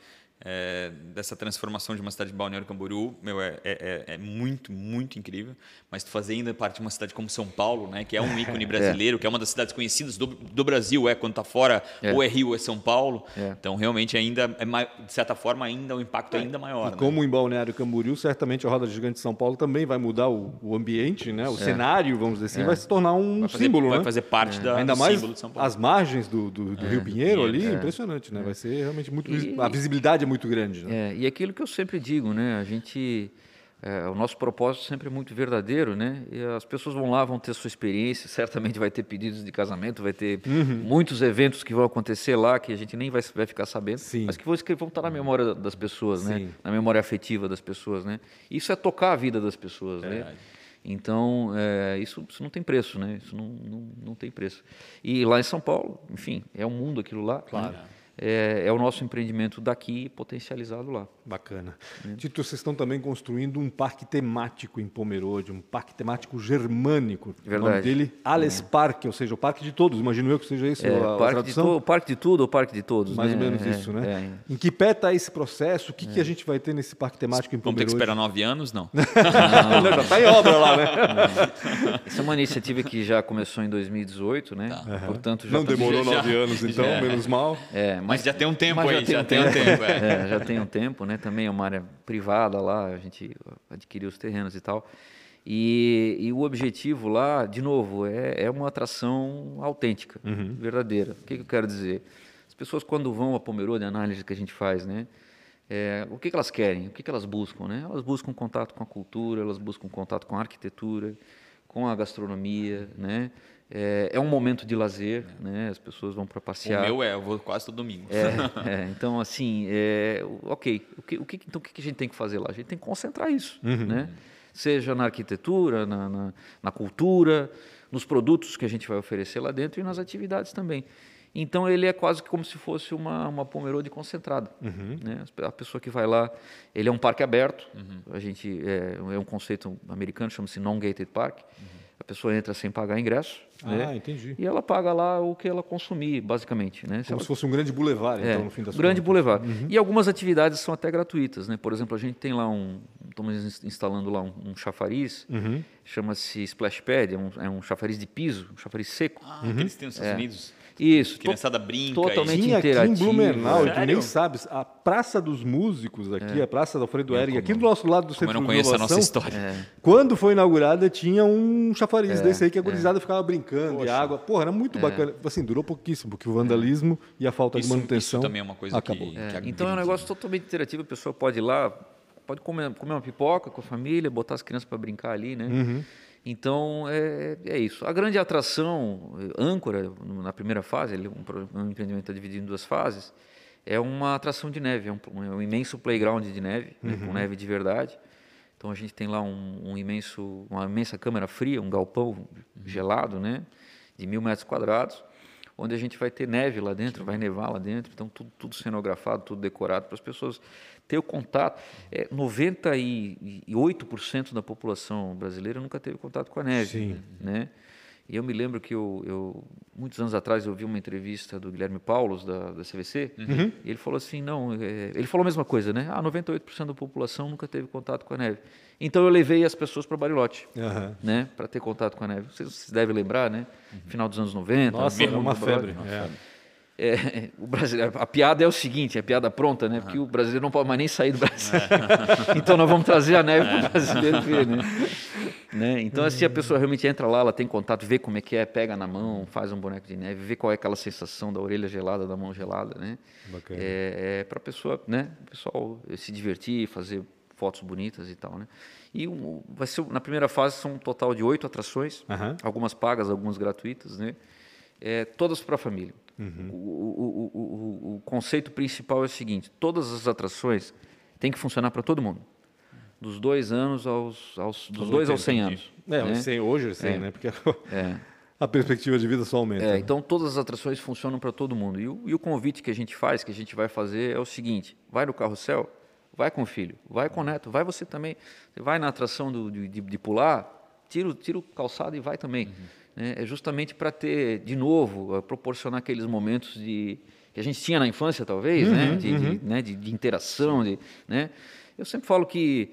é, dessa transformação de uma cidade de Balneário Camboriú, meu, é, é, é muito, muito incrível. Mas tu fazer ainda parte de uma cidade como São Paulo, né? Que é um ícone brasileiro, que é uma das cidades conhecidas do, do Brasil, é quando tá fora, É. ou é Rio ou é São Paulo. É. Então, realmente, ainda, é, de certa forma, ainda o impacto é ainda maior. E né? como em Balneário Camboriú, certamente a Roda Gigante de São Paulo também vai mudar o, o ambiente, né? o cenário, vamos dizer assim, vai se tornar um vai fazer, símbolo, vai né? fazer parte da, Ainda do mais símbolo de São Paulo. as margens do, do, do Rio Pinheiro ali, impressionante, né? Vai ser realmente muito. E- A visibilidade é muito grande. Né? É, e aquilo que eu sempre digo, né? A gente, é, o nosso propósito sempre é muito verdadeiro, né? E as pessoas vão lá, vão ter sua experiência, certamente vai ter pedidos de casamento, vai ter Uhum. muitos eventos que vão acontecer lá que a gente nem vai, vai ficar sabendo, Sim. mas que vão, vão estar na memória das pessoas, Sim. né? Na memória afetiva das pessoas, né? Isso é tocar a vida das pessoas, né? Verdade. Então, é, isso, isso não tem preço, né? Isso não, não, não tem preço. E lá em São Paulo, enfim, é um mundo aquilo lá. Claro. É, é o nosso empreendimento daqui potencializado lá. Bacana. É. Tito, vocês estão também construindo um parque temático em Pomerode, um parque temático germânico. O nome Verdade. dele, Alles Parque, ou seja, o parque de todos. Imagino eu que seja isso É, a, a parque, de tradução. to, parque de tudo ou parque de todos? Mais né? ou menos É, isso, né? é. Em que pé está esse processo? O que, que a gente vai ter nesse parque temático em Vamos ter que Pomerode? esperar nove anos? Não. Não, já está em obra lá, né? Essa é uma iniciativa que já começou em 2018, né? Portanto, já Não tá- demorou já- nove anos, então, já. menos mal. É, Mas já tem um tempo aí, já tem um tempo. é. É, já tem um tempo, né? Também é uma área privada lá, a gente adquiriu os terrenos e tal. E, e o objetivo lá, de novo, é, é uma atração autêntica, verdadeira. O que, que eu quero dizer? As pessoas quando vão a Pomerode, a análise que a gente faz, né? É, o que, que elas querem? O que, que elas buscam? Né? Elas buscam contato com a cultura, elas buscam contato com a arquitetura, com a gastronomia, né? É, é um momento de lazer, né? As pessoas vão para O passear. meu é, eu vou quase todo domingo. É, é, então, assim, é, o- ok, o que, o que- então o que a gente tem que fazer lá? A gente tem que concentrar isso, né? Seja na arquitetura, na, na, na cultura, nos produtos que a gente vai oferecer lá dentro e nas atividades também. Então, ele é quase que como se fosse uma, uma Pomerode concentrada. Né? As pe- A pessoa que vai lá, ele é um parque aberto, a gente, é, é um conceito americano, chama-se Non-Gated Park. A pessoa entra sem pagar ingresso, né? Ah, entendi. E ela paga lá o que ela consumir, basicamente. Né? Se Como ela se fosse um grande boulevard, é, então, no fim das grande contas. boulevard. E algumas atividades são até gratuitas, né? Por exemplo, a gente tem lá um, estamos ins- instalando lá um, um chafariz, Uhum. chama-se Splash Pad, é um, é um chafariz de piso, um chafariz seco. Ah, aqueles que tem nos Estados Unidos. Isso. A criançada brinca. totalmente Tinha aqui em interativo, Blumenau, e tu nem sabes, a Praça dos Músicos aqui, a Praça do Alfredo Ering, aqui do nosso lado do Como eu Centro não de conheço a Inovação, nossa história. É. Quando foi inaugurada, tinha um chafariz desse aí que a gurizada ficava brincando de água. Porra, era muito bacana. Assim, durou pouquíssimo, porque o vandalismo e a falta de Isso, manutenção. isso também é uma coisa que, acabou. que É, agride. então é um negócio totalmente interativo, a pessoa pode ir lá, pode comer, comer uma pipoca com a família, botar as crianças para brincar ali, né? Uhum. Então é, é isso. A grande atração, eh, âncora, na primeira fase, ele, é um, um empreendimento está dividido em duas fases, é uma atração de neve, é um, é um imenso playground de neve, né, com neve de verdade. Então a gente tem lá um, um imenso, uma imensa câmara fria, um galpão gelado, né, de mil metros quadrados, onde a gente vai ter neve lá dentro, vai nevar lá dentro, então tudo, tudo cenografado, tudo decorado para as pessoas ter o contato. É, 98% da população brasileira nunca teve contato com a neve, Sim. né? E eu me lembro que eu, eu, muitos anos atrás eu vi uma entrevista do Guilherme Paulos da, da CVC e ele falou assim, não, é, ele falou a mesma coisa, né? Ah, 98% da população nunca teve contato com a neve. Então eu levei as pessoas para Bariloche, Aham. né? Para ter contato com a neve. Vocês, vocês devem lembrar, né? Final dos anos 90. Nossa, era uma febre. É. é, o brasileiro, a piada é o seguinte, a piada pronta, né? Porque o brasileiro não pode mais nem sair do Brasil. então nós vamos trazer a neve para o brasileiro ver, né? né? Então assim a pessoa realmente entra lá, ela tem contato, vê como é que é, pega na mão, faz um boneco de neve, vê qual é aquela sensação da orelha gelada, da mão gelada, né? Bacana. É, é para a pessoa, né? O pessoal se divertir, fazer fotos bonitas e tal, né? E um, vai ser na primeira fase são um total de oito atrações, Aham. algumas pagas, algumas gratuitas, né? É, todas para a família. Uhum. O, o, o, o, conceito principal é o seguinte: todas as atrações têm que funcionar para todo mundo, dos dois anos aos, aos dos dois aos 100 anos. É, né? os 100, hoje é 100, É. né? Porque É. a perspectiva de vida só aumenta. É, né? então todas as atrações funcionam para todo mundo. E o, e o convite que a gente faz, que a gente vai fazer é o seguinte: vai no carrossel, vai com o filho, vai com o neto, vai você também. Você vai na atração do, de, de- pular, tira, o- tira o calçado e vai também. né? É justamente para ter, de novo, eh, proporcionar aqueles momentos de que a gente tinha na infância, talvez, né? De, de- né? de- de interação. De, né? Eu sempre falo que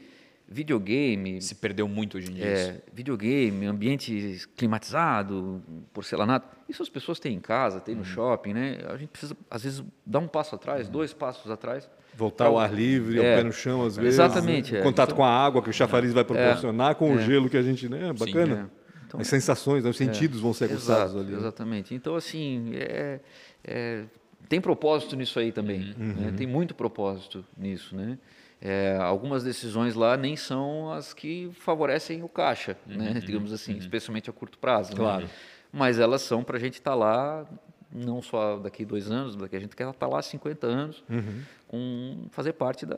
videogame, Se perdeu muito hoje em dia. é, videogame, ambiente climatizado, porcelanato, isso as pessoas têm em casa, Uhum. têm no shopping, né? A gente precisa, às vezes, dar um passo atrás, dois passos atrás. Voltar ao ar livre, ao É, pé no chão, às vezes. exatamente, né? é. Contato Então- com a água que o chafariz vai proporcionar, com o é. gelo que a gente. Né? Bacana. é. Então- As sensações, né? os sentidos vão ser aguçados ali. né? Exatamente. Então, assim, é- é, tem propósito nisso aí também. Uhum. né? Tem muito propósito nisso, né? É, algumas decisões lá nem são as que favorecem o caixa, né? digamos assim, especialmente a curto prazo. né? Uhum. Claro. Mas elas são para a gente estar lá, não só daqui dois anos, daqui a gente quer estar lá há 50 anos, Uhum. com fazer parte da.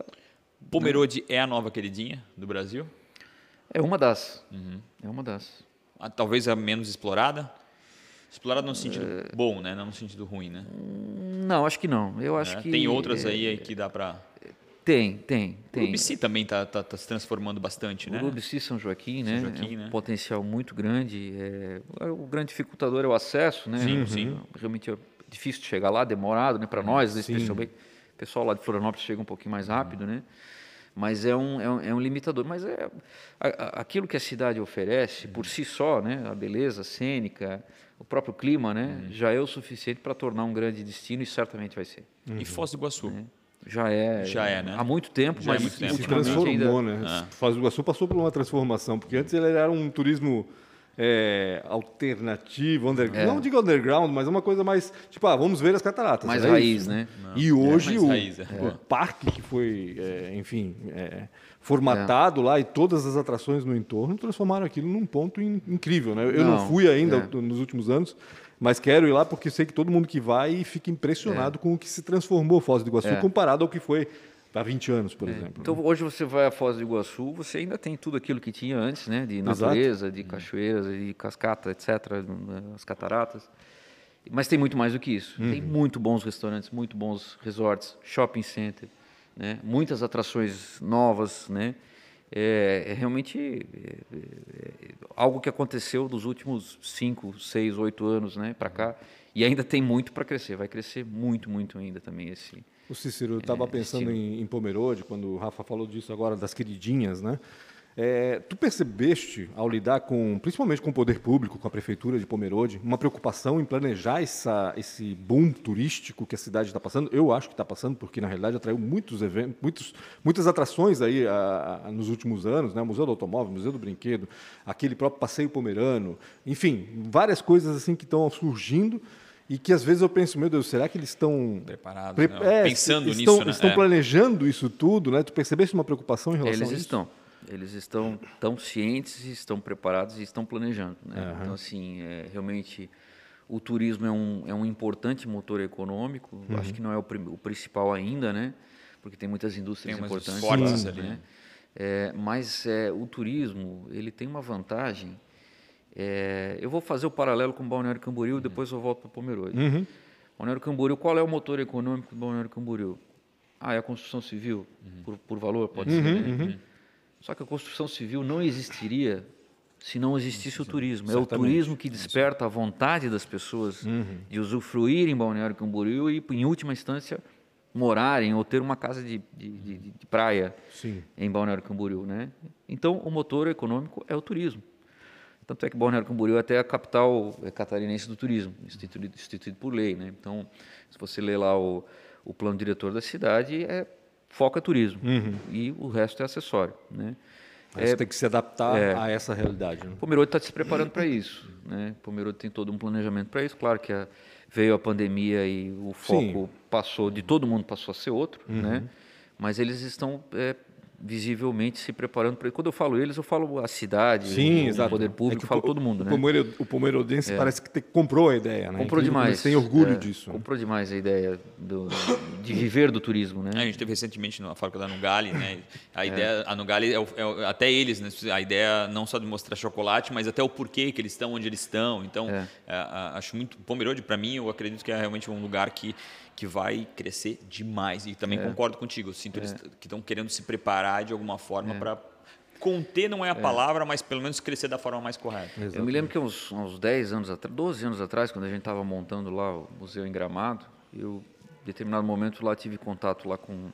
Pomerode é a nova queridinha do Brasil? É uma das. Uhum. É uma das. Ah, Talvez a menos explorada? Explorada no sentido É. bom, né? Não no sentido ruim, né? Não, acho que não. Eu acho É, que Tem outras é, aí que dá pra... Tem, tem, O tem. Urubici também tá, tá, tá se transformando bastante, né? Urubici São Joaquim, São né? Joaquim, é um né? potencial muito grande. é, o grande dificultador é o acesso, né? Sim, sim. Realmente é difícil de chegar lá, demorado, né? Para nós, né? Sim. especialmente. O pessoal lá de Florianópolis chega um pouquinho mais rápido, né? Mas é um, é um, é um limitador. Mas é a- a- aquilo que a cidade oferece, por si só, né? A beleza cênica, o próprio clima, né? Uhum. Já é o suficiente para tornar um grande destino e certamente vai ser. E Foz do Iguaçu. né? Já é. Já é, né? Há muito tempo, Já é mas muito tempo. Se transformou, ainda- né? Foz do Iguaçu passou por uma transformação, porque antes ele era um turismo é, alternativo, underground. Não digo underground, mas é uma coisa mais. Tipo, ah, vamos ver as cataratas. Mais era raiz, isso. né? E hoje mais o, raiz, é. o parque que foi, é, enfim, é, formatado lá e todas as atrações no entorno transformaram aquilo num ponto in- incrível, né? Eu não, Não, fui ainda é. nos últimos anos, mas quero ir lá porque sei que todo mundo que vai fica impressionado com o que se transformou Foz do Iguaçu É. comparado ao que foi há 20 anos, por exemplo. Então, hoje você vai a Foz do Iguaçu, você ainda tem tudo aquilo que tinha antes, né? De Exato. natureza, de cachoeiras, de cascata, etc., as cataratas. Mas tem muito mais do que isso. Tem muito bons restaurantes, muito bons resorts, shopping center, né? Muitas atrações novas, né? É, é realmente é, é, é algo que aconteceu dos últimos 5, 6, 8 anos né, para cá. E ainda tem muito para crescer. Vai crescer muito, muito ainda também esse, O Cícero, estava pensando em, em Pomerode, quando o Rafa falou disso agora, das queridinhas, né? É, tu percebeste, ao lidar com, principalmente com o poder público, com a prefeitura de Pomerode, uma preocupação em planejar essa, esse boom turístico que a cidade está passando? Eu acho que está passando, porque na realidade atraiu muitos eventos, muitos, muitas atrações aí a- a- nos últimos anos, né? O Museu do Automóvel, Museu do Brinquedo, aquele próprio passeio pomerano, enfim, várias coisas assim que estão surgindo e que às vezes eu penso, meu Deus, será que eles estão Preparados, Pre- né? é, Pensando estão, nisso, né? Estão É. planejando isso tudo, né? Tu percebeste uma preocupação em relação Eles a isso? estão. Eles estão tão cientes, estão preparados e estão planejando. Né? Aham. Então, assim, é, realmente, o turismo é um, é um importante motor econômico. Uhum. Acho que não é o, o principal ainda, né? Porque tem muitas indústrias Tem importantes. fortes lá, ali, né? né? É, mas é, o turismo, ele tem uma vantagem. é, eu vou fazer o paralelo com o Balneário Camboriú, depois eu volto para Pomerode. Uhum. Balneário Camboriú, qual é o motor econômico do Balneário Camboriú? Ah, é a construção civil, Uhum. por, por valor, pode ser. né? Só que a construção civil não existiria se não existisse o turismo. É o turismo que desperta a vontade das pessoas de usufruir em Balneário Camboriú e, em última instância, morarem ou ter uma casa de, de, de- de praia Sim. em Balneário Camboriú, né? Então, o motor econômico é o turismo. Tanto é que Balneário Camboriú é até a capital é, catarinense do turismo, instituído, instituído por lei. Né? Então, se você ler lá o, o plano diretor da cidade, é, foca turismo Uhum. e o resto é acessório. Né? Aí você tem que se adaptar é. a essa realidade. Né? Pomerode está se preparando para isso. Né? Pomerode tem todo um planejamento para isso. Claro que a- veio a pandemia e o foco Sim. passou, de todo mundo passou a ser outro, Uhum. né? mas eles estão é, visivelmente se preparando para isso. Quando eu falo eles, eu falo a cidade, Sim, o, exato. poder É público, eu falo o- todo mundo. O, Né? o pomerodense parece que te- comprou a ideia, né? Comprou demais. Eles têm orgulho é, disso. né? Comprou demais a ideia do- de viver do turismo, né? É, a gente teve recentemente na fábrica da Nugali, né? É. A ideia, a Nugali, é, o- é o- até eles, né? A ideia não só de mostrar chocolate, mas até o porquê que eles estão onde eles estão. Então, É. é, acho muito. Pomerode, para mim, eu acredito que é realmente um lugar que, que vai crescer demais. E também concordo contigo. Sinto eles que estão querendo se preparar de alguma forma para. Conter não é a palavra, mas pelo menos crescer da forma mais correta. Eu me lembro que uns, uns 10 anos atrás, 12 anos atrás, quando a gente estava montando lá o museu em Gramado, eu, em determinado momento lá tive contato lá com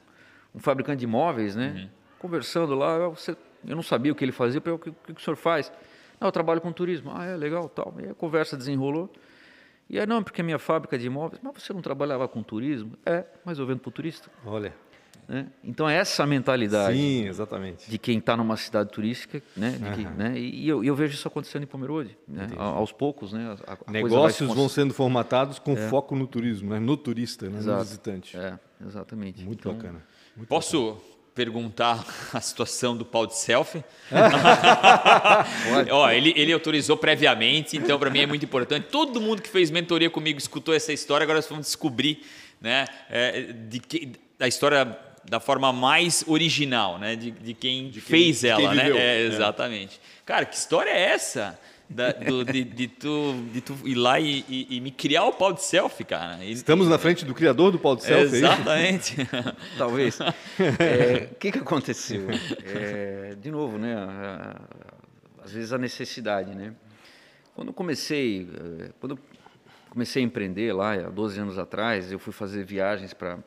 um fabricante de imóveis, né? Conversando lá, eu, você- eu não sabia o que ele fazia, eu falei, o que, o que o senhor faz? Não, eu trabalho com turismo. Ah, é legal, tal. E a conversa desenrolou. E aí, não, porque a minha fábrica de imóveis, mas você não trabalhava com turismo? É, mas eu vendo para o turista. Olha. Né? Então, é essa a mentalidade Sim, exatamente. de quem está numa cidade turística, né? de que- né? E eu, eu vejo isso acontecendo em Pomerode, né? A- aos poucos, né? A, a vai Negócios vão sendo formatados com foco no turismo, né? no turista, né? no visitante. É, exatamente. Muito Então, bacana. Muito Posso perguntar a situação do pau de selfie? Ó, ele, ele autorizou previamente, então para mim é muito importante. Todo mundo que fez mentoria comigo escutou essa história, agora nós vamos descobrir né, é, de que, a história da forma mais original, né, de, de quem fez de quem ela, né? viveu. É, É. exatamente. Cara, que história é essa? Da- do- de, de tu, de tu ir lá e, e- e me criar o pau de selfie, cara. Ele- Estamos na frente do criador do pau de selfie, é? Exatamente. Talvez. É, O que, que aconteceu? É, de novo, né? às vezes a necessidade, né? Quando eu comecei, eh, quando eu comecei a empreender lá, há 12 anos atrás, eu fui fazer viagens para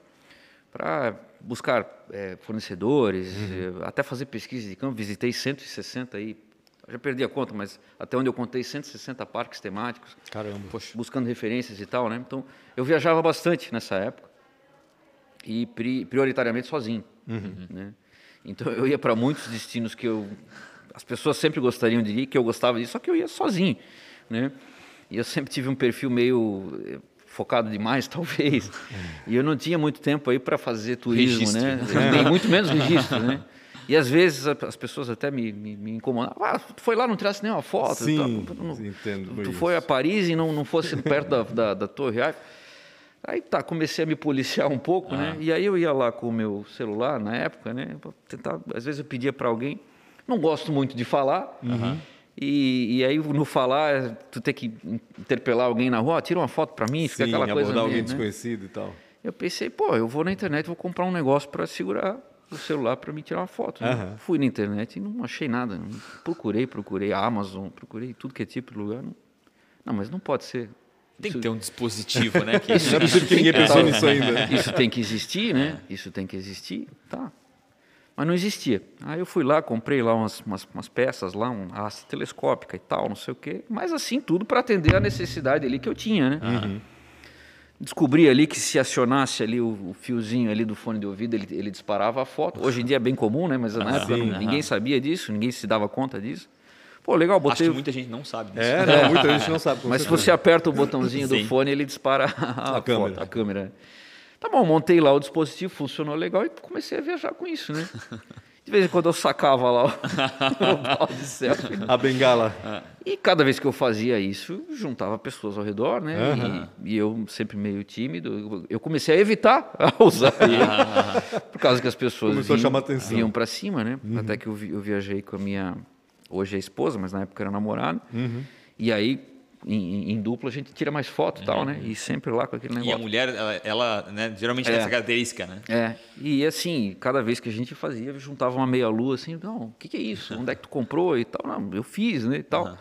para buscar eh, fornecedores, eh, até fazer pesquisa de campo. Visitei 160 aí, já perdi a conta, mas até onde eu contei 160 parques temáticos Caramba. buscando referências e tal, né? Então, eu viajava bastante nessa época e pri- prioritariamente sozinho, né? Então, eu ia para muitos destinos que eu as pessoas sempre gostariam de ir, que eu gostava de ir, só que eu ia sozinho, né? E eu sempre tive um perfil meio eh, focado demais, talvez. E eu não tinha muito tempo aí para fazer turismo, Registro. né? Nem muito menos registro, né? E às vezes as pessoas até me, me, me incomodavam. Ah, tu foi lá, não tirasse nenhuma foto. Sim, tal. Não- entendo Tu, isso. foi a Paris e não, não fosse perto da, da, da Torre Eiffel. Aí tá, comecei a me policiar um pouco, né? E aí eu ia lá com o meu celular na época, né? Tentar, às vezes eu pedia para alguém. Não gosto muito de falar. E, e aí no falar, tu tem que interpelar alguém na rua, "Ah, tira uma foto para mim, fica Sim, aquela coisa. abordar alguém né? desconhecido e tal. Eu pensei, pô, eu vou na internet, vou comprar um negócio para segurar o celular para me tirar uma foto. né? Fui na internet e não achei nada. Procurei, procurei a Amazon, procurei tudo que é tipo de lugar. Não, não mas não pode ser. Tem Isso- que ter um dispositivo, né? Que Não é possível que ninguém pensou nisso ainda. Isso tem que existir, né? Isso tem que existir, tá. Mas não existia. Aí eu fui lá, comprei lá umas, umas, umas peças lá, um haste telescópica e tal, não sei o quê. Mas assim, tudo para atender a necessidade ali que eu tinha, né? Descobri ali que se acionasse ali o, o fiozinho ali do fone de ouvido, ele, ele disparava a foto. Hoje em dia é bem comum, né? Mas na época sim. ninguém sabia disso, ninguém se dava conta disso. Pô, legal, Acho botei... que muita gente não sabe disso. É, não, muita gente não sabe. Mas se você aperta o botãozinho do fone, ele dispara a, A câmera. foto, a câmera. Tá bom, montei lá o dispositivo, funcionou legal e comecei a viajar com isso, né? De vez em quando eu sacava lá o, o de selfie. A bengala. E cada vez que eu fazia isso, juntava pessoas ao redor, né? E, e eu sempre meio tímido, eu- comecei a evitar a usar ele, por causa que as pessoas Começou a vinham, chamar atenção. vinham para cima, né? Até que eu, eu viajei com a minha, hoje é esposa, mas na época era namorada. E aí, em, em dupla, a gente tira mais foto e tal, né? E sempre lá com aquele E a negócio. mulher, ela, ela, né, geralmente tem É. essa característica, né? É, e assim, cada vez que a gente fazia, juntava uma meia lua assim, não, o que, que é isso? Onde é que tu comprou e tal? Não, eu fiz, né, e tal.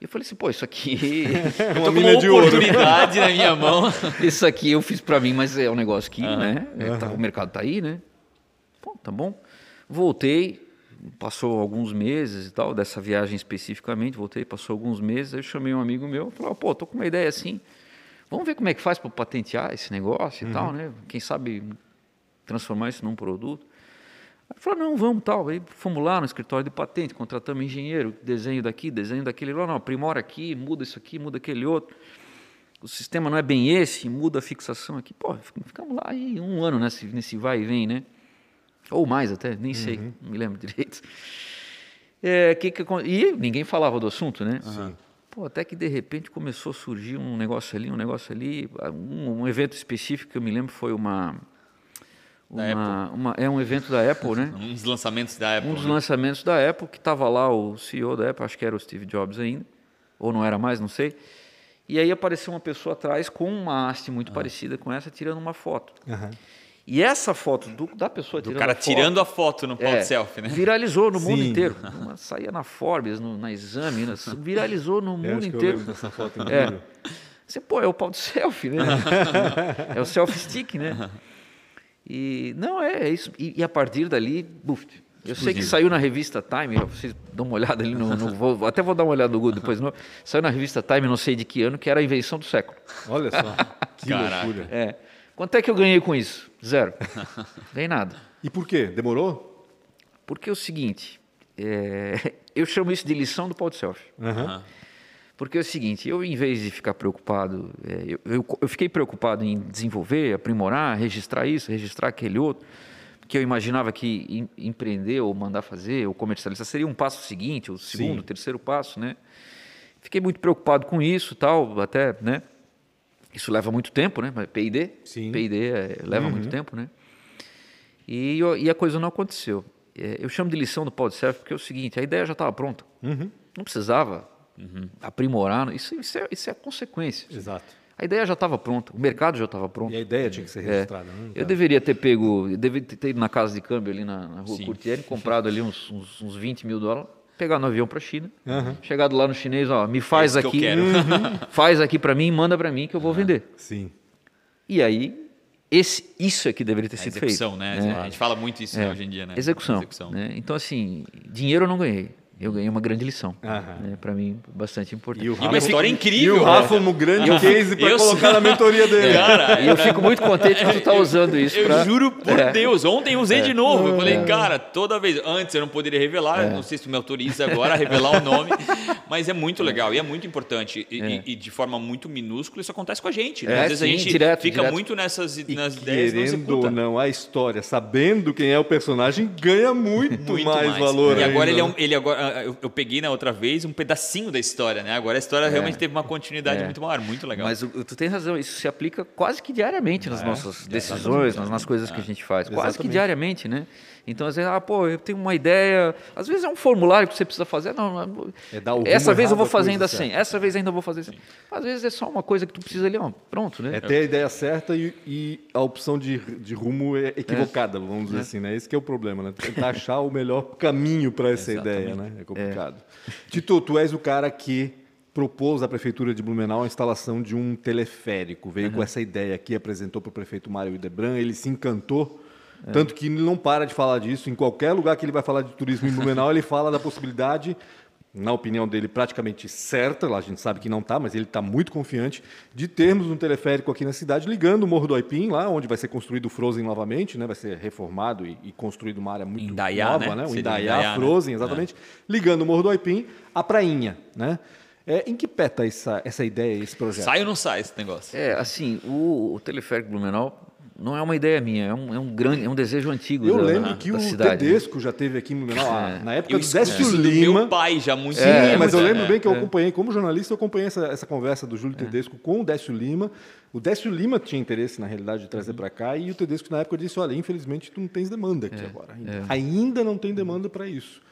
E eu falei assim, pô, isso aqui, Eu Uma mina de ouro. oportunidade na minha mão. isso aqui eu fiz pra mim, mas é um negócio que, né, é, tá- o mercado tá aí, né? Pô, tá bom. Voltei, passou alguns meses e tal, dessa viagem especificamente, voltei, passou alguns meses, aí eu chamei um amigo meu, falei, pô, tô com uma ideia assim, vamos ver como é que faz para patentear esse negócio e Uhum. tal, né? Quem sabe transformar isso num produto. Aí falou, não, vamos tal. Aí fomos lá no escritório de patente, contratamos engenheiro, desenho daqui, desenho daquele lá, não, aprimora aqui, muda isso aqui, muda aquele outro. O sistema não é bem esse, muda a fixação aqui. Pô, ficamos lá aí um ano nesse, nesse vai e vem, né? Ou mais até, nem sei, não me lembro direito. É, que que, e ninguém falava do assunto, né? Pô, até que de repente começou a surgir um negócio ali, um negócio ali. Um, um evento específico que eu me lembro foi uma. Uma, uma- é um evento da Apple, né? Um dos lançamentos da Apple. Um dos né? lançamentos da Apple, que estava lá o CEO da Apple, acho que era o Steve Jobs ainda, ou não era mais, não sei. E aí apareceu uma pessoa atrás com uma haste muito Ah. parecida com essa, tirando uma foto. Aham. E essa foto do- da pessoa Do tirando cara a foto, tirando a foto no pau é, de selfie, né? Viralizou no mundo Sim. inteiro. Uma, saía na Forbes, no, na Exame, na- viralizou no Eu mundo acho que eu inteiro. dessa foto É. Você, pô, é o pau de selfie, né? é o selfie stick, né? E não é, é isso. E, e a partir dali, buf, eu sei que saiu na revista Time, vocês dão uma olhada ali no, no- vou- até vou dar uma olhada no Google depois, não, saiu na revista Time, não sei de que ano, que era a invenção do século. Olha só, que Caraca. loucura. É. Quanto é que eu ganhei com isso? Zero. Ganhei nada. E por quê? Demorou? Porque é o seguinte, é, eu chamo isso de lição do pau de selfie. Aham. Porque é o seguinte, eu em vez de ficar preocupado, é, eu, eu, eu fiquei preocupado em desenvolver, aprimorar, registrar isso, registrar aquele outro, que eu imaginava que em- empreender ou mandar fazer ou comercializar seria um passo seguinte, o segundo, Sim. terceiro passo, né? Fiquei muito preocupado com isso, tal, até, né? Isso leva muito tempo, né? P&D, Sim. P&D é, leva muito tempo, né? E, e a coisa não aconteceu. É, eu chamo de lição do selfie porque é o seguinte, a ideia já estava pronta. Não precisava aprimorar, isso, isso, é, isso é consequência. Exato. A ideia já estava pronta, o mercado já estava pronto. E a ideia tinha que ser É, registrada, né? eu deveria ter pego, eu deveria ter ido na casa de câmbio ali na, na rua. Curtieri, comprado ali uns, uns, uns 20 mil dólares, pegar no avião para a China, chegado lá no chinês, ó, me faz É que aqui, quero. Uhum. faz aqui para mim, manda para mim que eu vou vender. Sim. E aí, esse, isso é que deveria ter A sido execução, feito. né? A gente fala muito isso né, hoje em dia, né? Execução. Execução. né? Então, assim, dinheiro eu não ganhei. Eu ganhei uma grande lição. Né? Para mim, bastante importante. E o E uma história E incrível. o Rafa, um grande case para eu- colocar na mentoria dele. Cara, E eu fico muito contente que tu tá usando isso Eu pra... juro por É. Deus, ontem eu usei de novo. Eu falei, cara, toda vez. Antes eu não poderia revelar, não sei se tu me autoriza agora a revelar o nome, mas é muito legal e é muito importante. E, e- e de forma muito minúscula, isso acontece com a gente. né? É, Às vezes a sim, gente direto, fica direto. muito nessas E nas ideias e não querendo ou não, a história, sabendo quem é o personagem, ganha muito, Muito mais, valor. E agora ele é um, né? ele agora eu, eu peguei na outra vez um pedacinho da história, né? Agora a história realmente teve uma continuidade É. muito maior, muito legal. Mas o- tu tem razão, isso se aplica quase que diariamente nas nossas decisões, nas, nas coisas que a gente faz. Quase que diariamente, né? Então, às vezes, ah, pô, eu tenho uma ideia. Às vezes é um formulário que você precisa fazer. Não, É essa vez eu vou fazer ainda certa. assim, essa vez ainda vou fazer assim. Às vezes é só uma coisa que tu precisa ali, ó, pronto, né? É ter a ideia certa e, e a opção de, de rumo é equivocada, vamos dizer assim, né? Esse que é o problema, né? Tentar achar o melhor caminho para essa ideia, né? É complicado. Tito, tu és o cara que propôs à prefeitura de Blumenau a instalação de um teleférico. Veio com essa ideia aqui, apresentou para o prefeito Mário Idebran, ele se encantou. Tanto que ele não para de falar disso. Em qualquer lugar que ele vai falar de turismo em Blumenau, ele fala da possibilidade na opinião dele, praticamente certa, lá a gente sabe que não está, mas ele está muito confiante, de termos um teleférico aqui na cidade, ligando o Morro do Aipim, lá onde vai ser construído o Frozen novamente, né? vai ser reformado e, e construído uma área muito Indaiá, nova, né? né? o Indaiá, Indaiá, né? Frozen, exatamente, ligando o Morro do Aipim à prainha. Né? É, em que pé está essa, essa ideia, esse projeto? Sai ou não sai esse negócio? É, assim, o, o teleférico Blumenau não é uma ideia minha, é um, é um grande, é um desejo antigo Eu da, lembro que da o cidade. né? Tedesco já teve aqui no Blumenau, ah, na época Eu do Décio Lima. meu pai já muito Sim, tempo, mas eu né? lembro bem que eu acompanhei, como jornalista, eu acompanhei essa, essa conversa do Júlio Tedesco com o Décio Lima. O Décio Lima tinha interesse, na realidade, de trazer para cá, e o Tedesco, na época, disse: Olha, infelizmente, tu não tens demanda aqui agora. Ainda, ainda não tem demanda para isso.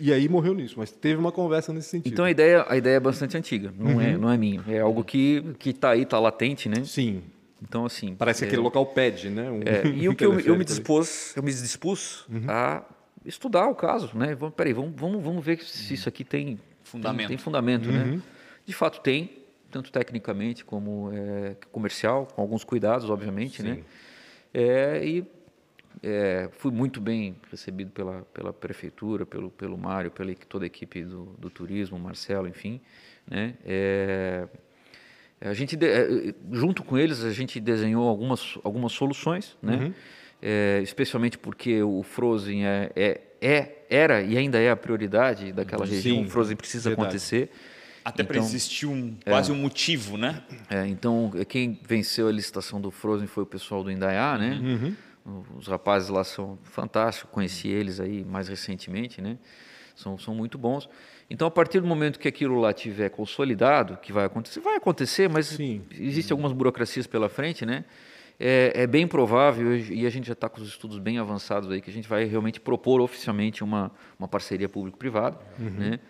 E aí morreu nisso, mas teve uma conversa nesse sentido. Então a ideia, a ideia é bastante antiga, não, é, não é minha. É algo que está aí, está latente, né? Sim, Então, assim. parece é, aquele local pede, né? Um- é, e o que eu, eu me dispus, eu me dispus a estudar o caso, né? Vamos, peraí, vamos, vamos, vamos ver se isso aqui tem Fundamento. Tem, tem fundamento, né? De fato tem, tanto tecnicamente como é, comercial, com alguns cuidados, obviamente, né? É, e é, fui muito bem recebido pela, pela prefeitura, pelo, pelo Mário, pela toda a equipe do, do turismo, Marcelo, enfim. Né? É, a gente, é, junto com eles, a gente desenhou algumas, algumas soluções, né? Uhum. É, especialmente porque o Frozen é, é, é, era e ainda é a prioridade daquela Sim, região. O Frozen precisa verdade. acontecer. Até então, para existir um, quase é, um motivo, né? É, então, quem venceu a licitação do Frozen foi o pessoal do Indaiá, né? Uhum. Os rapazes lá são fantásticos, conheci eles aí mais recentemente, né? São, são muito bons. Então, a partir do momento que aquilo lá tiver consolidado, que vai acontecer, vai acontecer, mas existem algumas burocracias pela frente, né? É, é bem provável, e a gente já está com os estudos bem avançados aí, que a gente vai realmente propor oficialmente uma, uma parceria público-privada, uhum. né?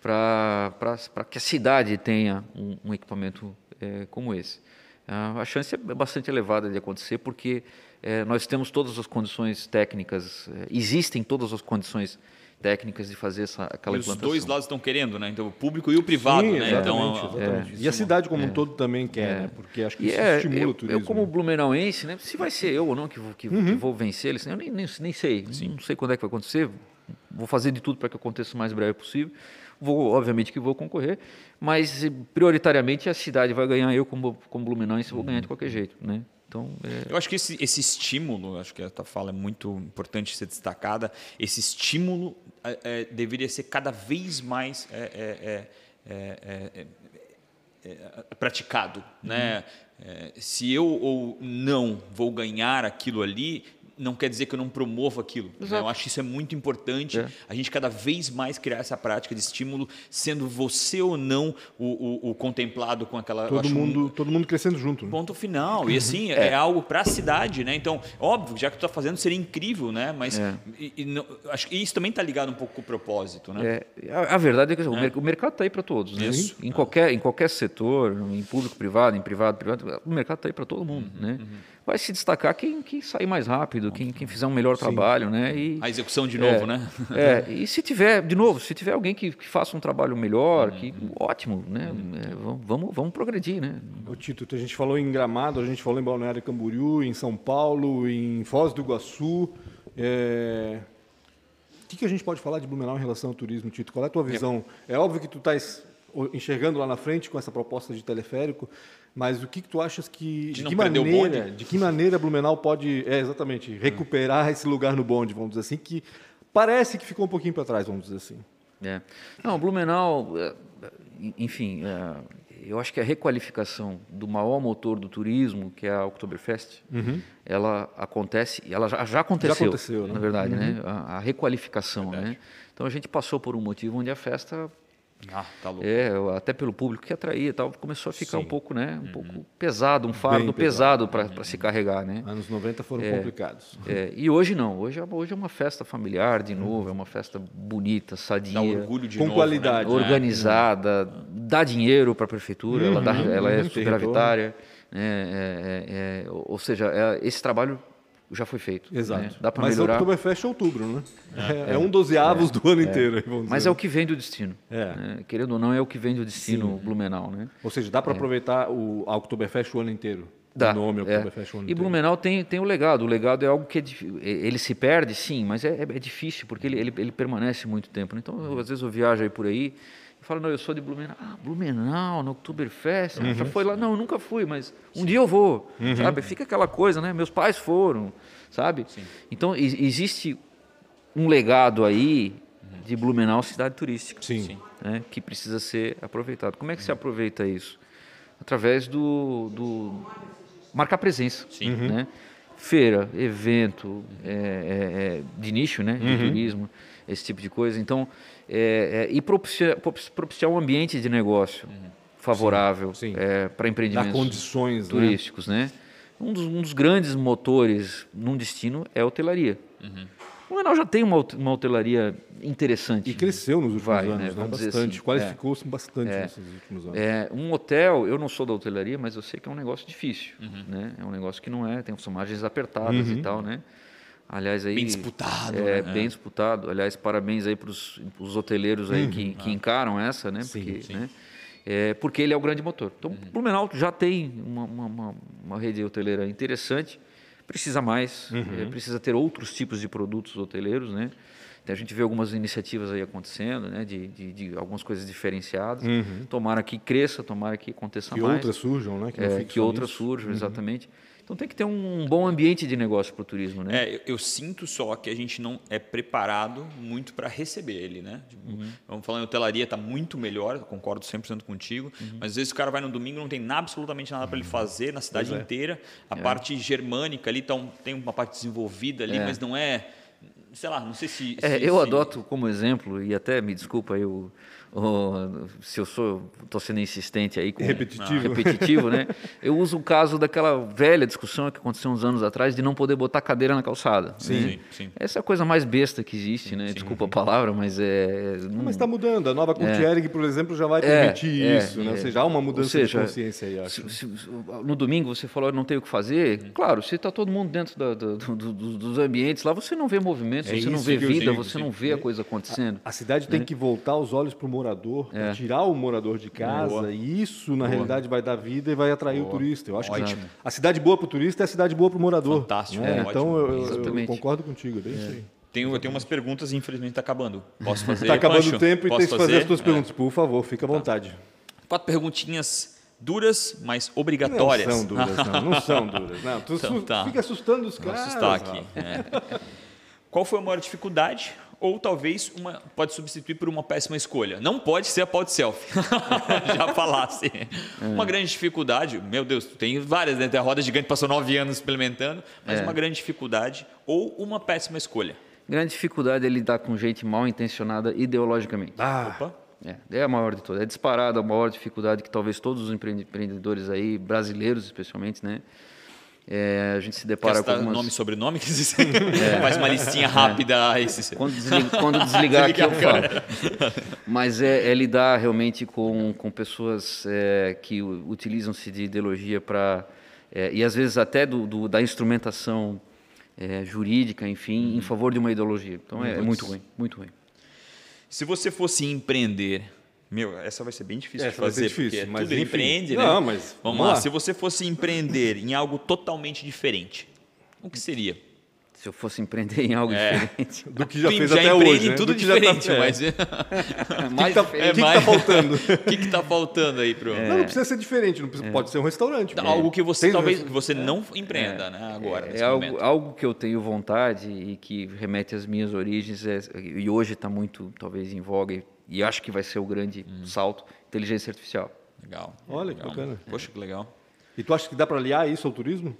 para que a cidade tenha um, um equipamento é, como esse. A chance é bastante elevada de acontecer, porque é, nós temos todas as condições técnicas, é, existem todas as condições técnicas de fazer essa, aquela e implantação. os dois lados estão querendo, né? Então o público e o privado, Sim, né? Então, exatamente, então, exatamente. É, e a cidade como um todo também quer, né? Porque acho que isso é, estimula eu, o turismo. Eu como blumenauense, né? Se vai ser eu ou não que vou, que, uhum. que vou vencer eles, eu nem, nem, nem sei, Sim. não sei quando é que vai acontecer. Vou fazer de tudo para que aconteça o mais breve possível. Vou, obviamente que vou concorrer, mas prioritariamente a cidade vai ganhar, eu como, como Blumenauense vou ganhar de qualquer jeito, né? Então, é... Eu acho que esse, esse estímulo, acho que a tua fala é muito importante ser destacada, esse estímulo é, é, deveria ser cada vez mais é, é, praticado. Né? Uhum. se eu ou não vou ganhar aquilo ali, não quer dizer que eu não promovo aquilo. Né? Eu acho que isso é muito importante. É. A gente cada vez mais criar essa prática de estímulo, sendo você ou não o, o, o contemplado com aquela. Todo mundo, um, todo mundo crescendo junto. Né? Ponto final. E assim é, é algo para a cidade, né? Então, óbvio, já que tu está fazendo, seria incrível, né? Mas é. e, e, não, acho que isso também está ligado um pouco com o propósito, né? É, a, a, verdade é que é. o mercado está aí para todos. Né? Isso. Em qualquer em qualquer setor, em público, privado, em privado, privado, o mercado está aí para todo mundo, uhum, né? Uhum vai se destacar quem, quem sair mais rápido, quem, quem fizer um melhor Sim. trabalho, né? E, a execução de novo, é, né? É, e se tiver, de novo, se tiver alguém que, que faça um trabalho melhor, que ótimo, né? É, vamos, vamos progredir, né? O Tito, a gente falou em Gramado, a gente falou em Balneário Camboriú, em São Paulo, em Foz do Iguaçu. É... O que, que a gente pode falar de Blumenau em relação ao turismo, Tito? Qual é a tua visão? É, é óbvio que tu estás enxergando lá na frente com essa proposta de teleférico, mas o que, que tu achas que de, de que maneira, de que maneira Blumenau pode, é exatamente, recuperar esse lugar no bonde, vamos dizer assim, que parece que ficou um pouquinho para trás, vamos dizer assim. É. Não, Blumenau, é, enfim, é, eu acho que a requalificação do maior motor do turismo, que é a Oktoberfest, uhum. ela acontece, ela já, já aconteceu, já aconteceu né? na verdade, né? uhum. né? A, a requalificação, né? Então a gente passou por um motivo onde a festa ah, tá louco. É, até pelo público que atraía tal, começou a ficar Sim. um pouco, né, um uhum. pouco pesado, um fardo pesado, para uhum. se carregar, né? Anos 90 foram é, complicados. É, e hoje não, hoje, é, hoje é uma festa familiar de novo, uhum. é uma festa bonita, sadia, dá orgulho de com novo, qualidade, né? organizada, uhum. dá dinheiro para a prefeitura, ela, dá, uhum. ela é superavitária, né? É, é, ou seja, esse trabalho já foi feito. Exato. Né? Dá para Mas melhorar. Mas Oktoberfest é outubro, né? É, é, é um dozeavos é, do ano inteiro. Mas é o que vem do destino. Né? Querendo ou não, é o que vem do destino Sim. Blumenau. Né? Ou seja, dá para aproveitar o a Oktoberfest o ano inteiro. Dá. O nome Oktoberfest o ano E Blumenau tem, tem o legado. O legado é algo que é, ele se perde, sim, mas é, é difícil porque ele, ele, ele permanece muito tempo. Né? Então, às vezes eu viajo aí por aí fala, não, eu sou de Blumenau. Ah, Blumenau, no Oktoberfest. Uhum. Já foi lá? Não, eu nunca fui, mas um dia eu vou. Uhum. Sabe? Fica aquela coisa, né? Meus pais foram sabe? Sim. Então existe um legado aí de Blumenau cidade turística, Sim. Né, que precisa ser aproveitado. Como é que se aproveita isso? Através do, do marcar presença, Sim. né? Feira, evento é, é, é, de nicho, né? De uhum. turismo, esse tipo de coisa. Então, é, é, e propiciar, propiciar um ambiente de negócio uhum. favorável é, para empreendimentos condições, né? turísticos, né? né? um dos, um dos grandes motores num destino é a hotelaria. Uhum. O Menal já tem uma, uma hotelaria interessante. E cresceu nos últimos Vai, anos, né? né? bastante. Assim. Qualificou-se é. bastante é. nesses últimos anos. É, um hotel, eu não sou da hotelaria, mas eu sei que é um negócio difícil. Uhum. Né? É um negócio que não é, tem margens apertadas uhum. e tal, né? Aliás, aí, bem disputado. É, né? bem disputado. Aliás, parabéns aí para os hoteleiros aí uhum. que, que, encaram essa, né? Sim, Porque, sim. Né? é, porque ele é o grande motor. Então, uhum. Blumenau já tem uma, uma, uma, rede hoteleira interessante, precisa mais, eh, precisa ter outros tipos de produtos hoteleiros, né? Então, a gente vê algumas iniciativas aí acontecendo, né? De, de, de algumas coisas diferenciadas. Tomara que cresça, tomara que aconteça Que mais. outras surjam, né? Que, É, que outras surjam, exatamente. Então tem que ter um bom ambiente de negócio para o turismo, né? É, eu, eu sinto só que a gente não é preparado muito para receber ele, né? Tipo, Uhum. Vamos falar em hotelaria, está muito melhor, eu concordo 100% contigo, Uhum. mas às vezes o cara vai no domingo não tem absolutamente nada para ele fazer na cidade Pois é. inteira. A É. parte germânica ali tá um- tem uma parte desenvolvida ali, É. mas não é, sei lá, não sei se... É, se- eu se- adoto como exemplo, e até me desculpa aí se eu sou estou sendo insistente aí com Repetitivo. repetitivo, né? Eu uso o caso daquela velha discussão que aconteceu uns anos atrás de não poder botar cadeira na calçada. Sim, né? sim, sim. Essa é a coisa mais besta que existe, né? Desculpa a palavra, mas é. não- Mas está mudando. A nova Cultiering, por exemplo, já vai É, permitir é, isso, né? Ou é. seja, há uma mudança seja, de consciência aí, acho. Se- se- no domingo você falou não tem o que fazer, claro, se está todo mundo dentro da- da- do- do- dos ambientes lá, você não vê movimento, É você não vê vida, digo, você sim. não vê a coisa acontecendo. A cidade tem que voltar os olhos para o morador, pra É. tirar o morador de casa, Boa. e isso, na realidade, vai dar vida e vai atrair o Boa. turista. Eu acho Ótimo. que a cidade boa para o turista é a cidade boa para o morador. Fantástico, né? é, Então, eu- eu, concordo contigo, é bem isso aí. Tenho, eu tenho umas perguntas e infelizmente está acabando. Posso fazer, Está acabando Pancho? o tempo e Posso tem que fazer as tuas É. perguntas. Por favor, fica à vontade. Quatro perguntinhas duras, mas Não obrigatórias. são duras, não. Não são duras. Não, tu Então su- tá. fica assustando os Vou caras. assustar aqui. É. Qual foi a maior dificuldade? Ou talvez uma pode substituir por uma péssima escolha. Não pode ser a pau de selfie. Já falasse. Uma grande dificuldade, meu Deus, tem várias, né? A roda gigante passou nove anos implementando, mas É. uma grande dificuldade ou uma péssima escolha. Grande dificuldade é lidar com gente mal intencionada ideologicamente. Ah, Opa. É, é a maior de todas. É disparada a maior dificuldade que talvez todos os empreende- empreendedores aí, brasileiros especialmente, né? É, a gente se Quer depara com algumas... nome e sobrenome? Faz uma listinha rápida. a Esse... Quando, desli- quando desligar aqui eu falo. Mas é, é lidar realmente com, com pessoas é, que utilizam-se de ideologia para... e às vezes até do, do- da instrumentação é, jurídica, enfim, em favor de uma ideologia. Então é, é muito ruim, muito ruim. Se você fosse empreender, meu, essa vai ser bem difícil Essa de vai ser fazer, difícil, porque mas tudo enfim. empreende, né? Não, mas vamos vamos lá. lá. Se você fosse empreender em algo totalmente diferente, o que seria? Se eu fosse empreender em algo É. diferente... do que já Tu fez já até empreende hoje. em né? tudo Do que já tá- diferente, é. mas mais tá- diferente. O que que tá faltando? O que que tá faltando aí pro Não, não precisa ser diferente, não precisa, pode ser um restaurante. algo que você Tem- talvez que você não empreenda, né? Agora, É algo, algo que eu tenho vontade e que remete às minhas origens é, e hoje está muito talvez em voga e, acho que vai ser o grande Hum. salto inteligência artificial Legal. Olha, que legal. bacana. Poxa, que legal. E tu acha que dá para aliar isso ao turismo?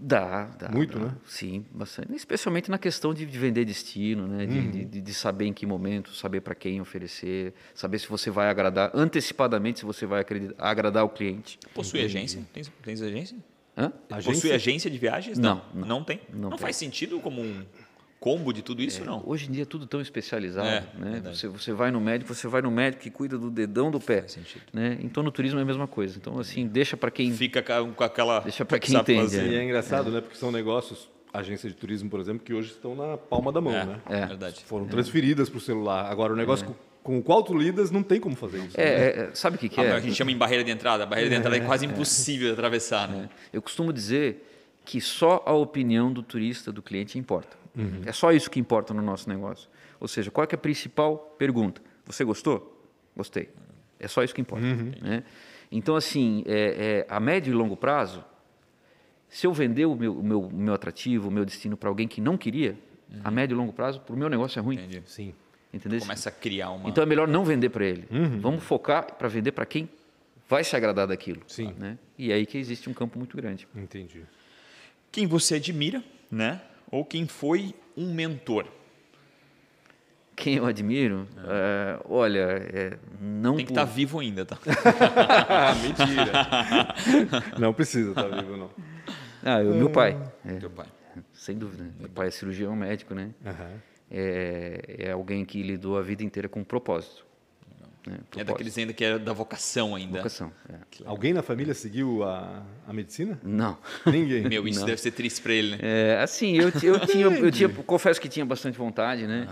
dá, dá Muito, dá. né? sim bastante especialmente na questão de, de vender destino né de, Uhum. de, de- de saber em que momento saber para quem oferecer saber se você vai agradar antecipadamente se você vai agradar o cliente Possui agência? Tens, tens agência? Hã? Agência? Possui agência de viagens? Não, Não, não. tem? Não tem. faz sentido como um combo de tudo isso, não? Hoje em dia é tudo tão especializado, É, né? Você, você vai no médico, você vai no médico que cuida do dedão do pé, Faz sentido. né? Então no turismo é a mesma coisa. Então assim, deixa para quem Fica ca- com aquela... Deixa pra quem entende, fazer. E é engraçado, né? Porque são negócios, agências de turismo, por exemplo, que hoje estão na palma da mão, É, né? É. verdade. Foram transferidas para o celular. Agora, o negócio com, com o qual tu lidas, não tem como fazer isso. né? É, é, é, sabe o que, que Ah, é? A gente chama em barreira de entrada. A barreira de entrada é quase impossível de atravessar, né? Eu costumo dizer que só a opinião do turista, do cliente, importa. Uhum. É só isso que importa no nosso negócio. Ou seja, qual que é a principal pergunta? Você gostou? Gostei. É só isso que importa. Uhum. né? Então, assim, é, é, a médio e longo prazo, se eu vender o meu, o meu, o meu atrativo, o meu destino para alguém que não queria, a médio e longo prazo, para o meu negócio é ruim. Uhum. Entendi. Sim. Entendeu? Começa a criar uma... Então é melhor não vender para ele. Uhum. Vamos focar para vender para quem vai se agradar daquilo. Sim. Né? E é aí que existe um campo muito grande. Entendi. Quem você admira, né? Ou quem foi um mentor. Quem eu admiro, é, olha, é, não Tem que por- estar vivo ainda, tá? Mentira. não precisa estar vivo, não. Ah, eu- meu pai, é, Teu pai. sem dúvida. Meu pai é cirurgião médico, né? Aham. É, é alguém que lidou a vida inteira com um propósito. Né? É Propósito. daqueles ainda que é da vocação ainda. Vocação. é. Alguém na família seguiu a, a medicina? Não. Ninguém. Meu, isso deve ser triste pra ele, né? É, assim, eu, eu tinha, eu tinha, confesso que tinha bastante vontade, né?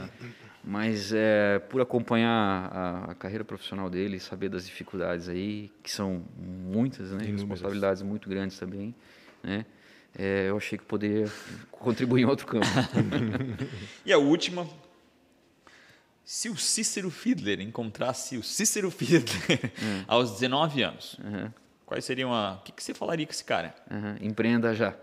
Mas é, por acompanhar a, a carreira profissional dele, saber das dificuldades aí, que são muitas, né? Inúmeras. Responsabilidades muito grandes também, né? é, eu achei que poderia contribuir em outro campo. e a última, se o Cícero Fiedler encontrasse o Cícero Fiedler hum. aos 19 anos, uhum. quais seriam a. O que, que você falaria com esse cara? Uhum. Empreenda já.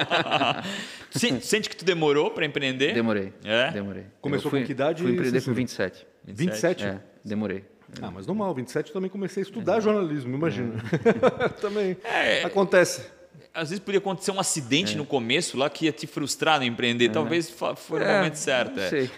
Sente que tu demorou para empreender? Demorei. É? Demorei. Começou fui, com que idade? Fui empreender com 27. 27? 27? É, demorei. Ah, mas normal, 27 eu também comecei a estudar é. jornalismo, imagina. É. também é. acontece às vezes podia acontecer um acidente é. no começo lá que ia te frustrar no empreender. É. Talvez foi é, o momento certo. É.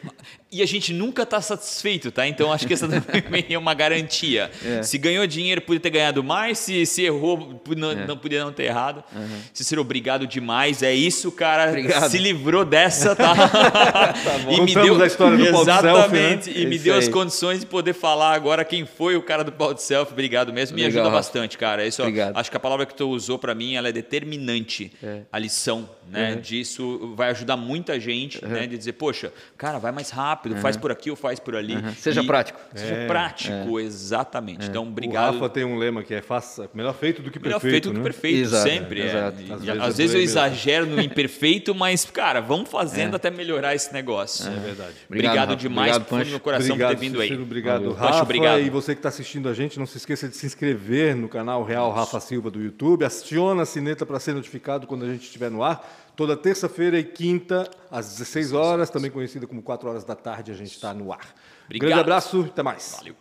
E a gente nunca está satisfeito, tá? Então acho que essa também é uma garantia. É. Se ganhou dinheiro, podia ter ganhado mais. Se, se errou, não, é. não podia não ter errado. Uhum. Se ser obrigado demais, é isso, cara. Obrigado. Se livrou dessa, tá? tá e me deu a história do Exatamente. Selfie, né? E me deu aí. as condições de poder falar agora quem foi o cara do pau de selfie. Obrigado mesmo. Me Legal, ajuda bastante, cara. Isso, acho que a palavra que tu usou para mim ela é determinante. É. A lição né, uhum. disso vai ajudar muita gente, uhum. né, de dizer, poxa, cara, vai mais rápido, uhum. faz por aqui ou faz por ali. Seja e, prático. Seja é. prático, é. exatamente. É. Então, obrigado. O Rafa tem um lema que é faça melhor feito do que melhor perfeito. Melhor feito do né? que perfeito, exato, sempre. É. Exato. Às, vezes, às vezes eu exagero no imperfeito, mas, cara, vamos fazendo até melhorar esse negócio. É verdade. Obrigado, obrigado demais obrigado, por no coração obrigado, por ter vindo aí. Obrigado, Valeu. Rafa. Pancho, obrigado. E você que está assistindo a gente, não se esqueça de se inscrever no canal Real Rafa Silva do YouTube. Aciona a sineta para ser notificado quando a gente estiver no ar. Toda terça-feira e quinta, às 16 horas, também conhecida como 4 horas da tarde, a gente está no ar. Obrigado. Grande abraço, até mais. Valeu.